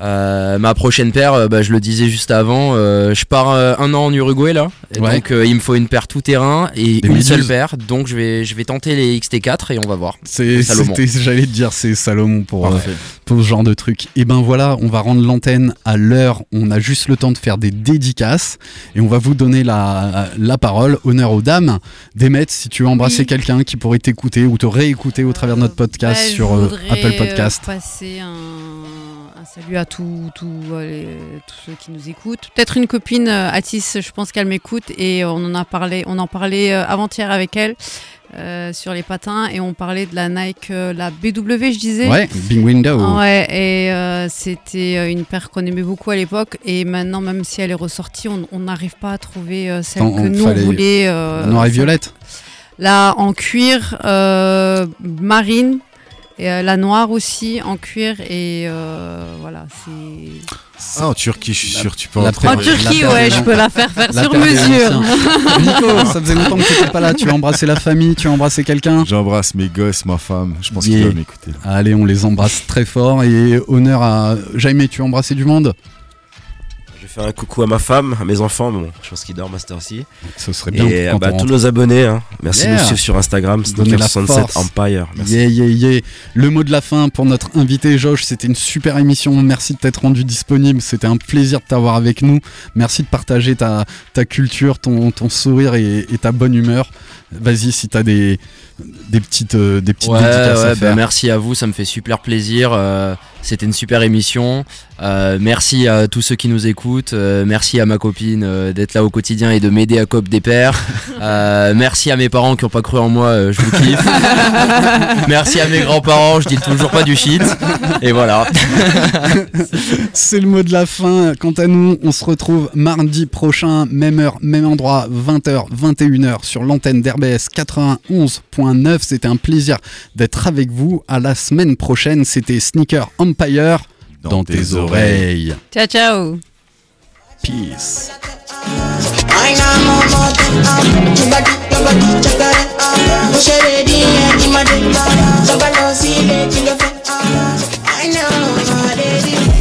Euh, ma prochaine paire, euh, bah, je le disais juste avant, euh, je pars euh, un an en Uruguay là, Et Ouais. donc euh, il me faut une paire tout terrain et Des une seule paire, donc je vais je vais tenter les XT4 et on va voir. C'est, j'allais te dire, c'est Salomon pour, euh, pour ce genre de truc. Et ben voilà, on va rendre l'antenne à l'heure. On a juste le temps de faire des dédicaces et on va vous donner la, la parole. Honneur aux dames. Demet, si tu veux embrasser Oui. quelqu'un qui pourrait t'écouter ou te réécouter au travers de notre podcast Bah, sur euh, Apple euh, Podcast. passer un salut à tous euh, les- tous ceux qui nous écoutent. Peut-être une copine, euh, Atis, je pense qu'elle m'écoute et on en a parlé, on en parlait euh, avant-hier avec elle euh, sur les patins et on parlait de la Nike, euh, la BW, je disais. Ouais, Big Window. Ouais, et euh, c'était une paire qu'on aimait beaucoup à l'époque. Et maintenant, même si elle est ressortie, on n'arrive pas à trouver celle que on nous on voulait. euh, Noir et violette. Là, en cuir, marine. Et euh, la noire aussi, en cuir. Et euh, voilà, c'est. Ah, en Turquie, je suis sûr, tu peux. En paire- Turquie, ouais, je peux la faire faire la sur mesure. [laughs] Nico, ça faisait longtemps que tu n'étais pas là. Tu as embrassé la famille, tu as embrassé quelqu'un. J'embrasse mes gosses, ma femme. Je pense Yeah. qu'ils doivent m'écouter. Allez, on les embrasse très fort et honneur à Jaime. Tu as embrassé du monde? Faire un coucou à ma femme, à mes enfants, mais bon, je pense qu'ils dorment à cette heure-ci. Ce serait bien. Et euh, bah, tous nos abonnés, hein. merci de Yeah. nous suivre sur Instagram, Donnez la Sneaker67 force. Empire. Merci. Yeah, yeah, yeah. Le mot de la fin pour notre invité Josh, c'était une super émission. Merci de t'être rendu disponible. C'était un plaisir de t'avoir avec nous. Merci de partager ta, ta culture, ton, ton sourire et, et ta bonne humeur. Vas-y, si t'as des, des petites, euh, des petites Ouais, dédicaces ouais, à bah, faire. merci à vous, ça me fait super plaisir. euh, C'était une super émission. Euh, merci à tous ceux qui nous écoutent. Euh, merci à ma copine euh, d'être là au quotidien et de m'aider à cop des pères. [laughs] Euh, merci à mes parents qui ont pas cru en moi. euh, je vous kiffe. [laughs] merci à mes grands-parents. Je dis toujours pas du shit. Et voilà. [laughs] C'est le mot de la fin. Quant à nous, on se retrouve mardi prochain, même heure, même endroit, 20h, 21h sur l'antenne d'RBS 91.9. C'était un plaisir d'être avec vous. À la semaine prochaine, c'était Sneaker Empire dans, tes, oreilles. Ciao, ciao. Peace. I know my lady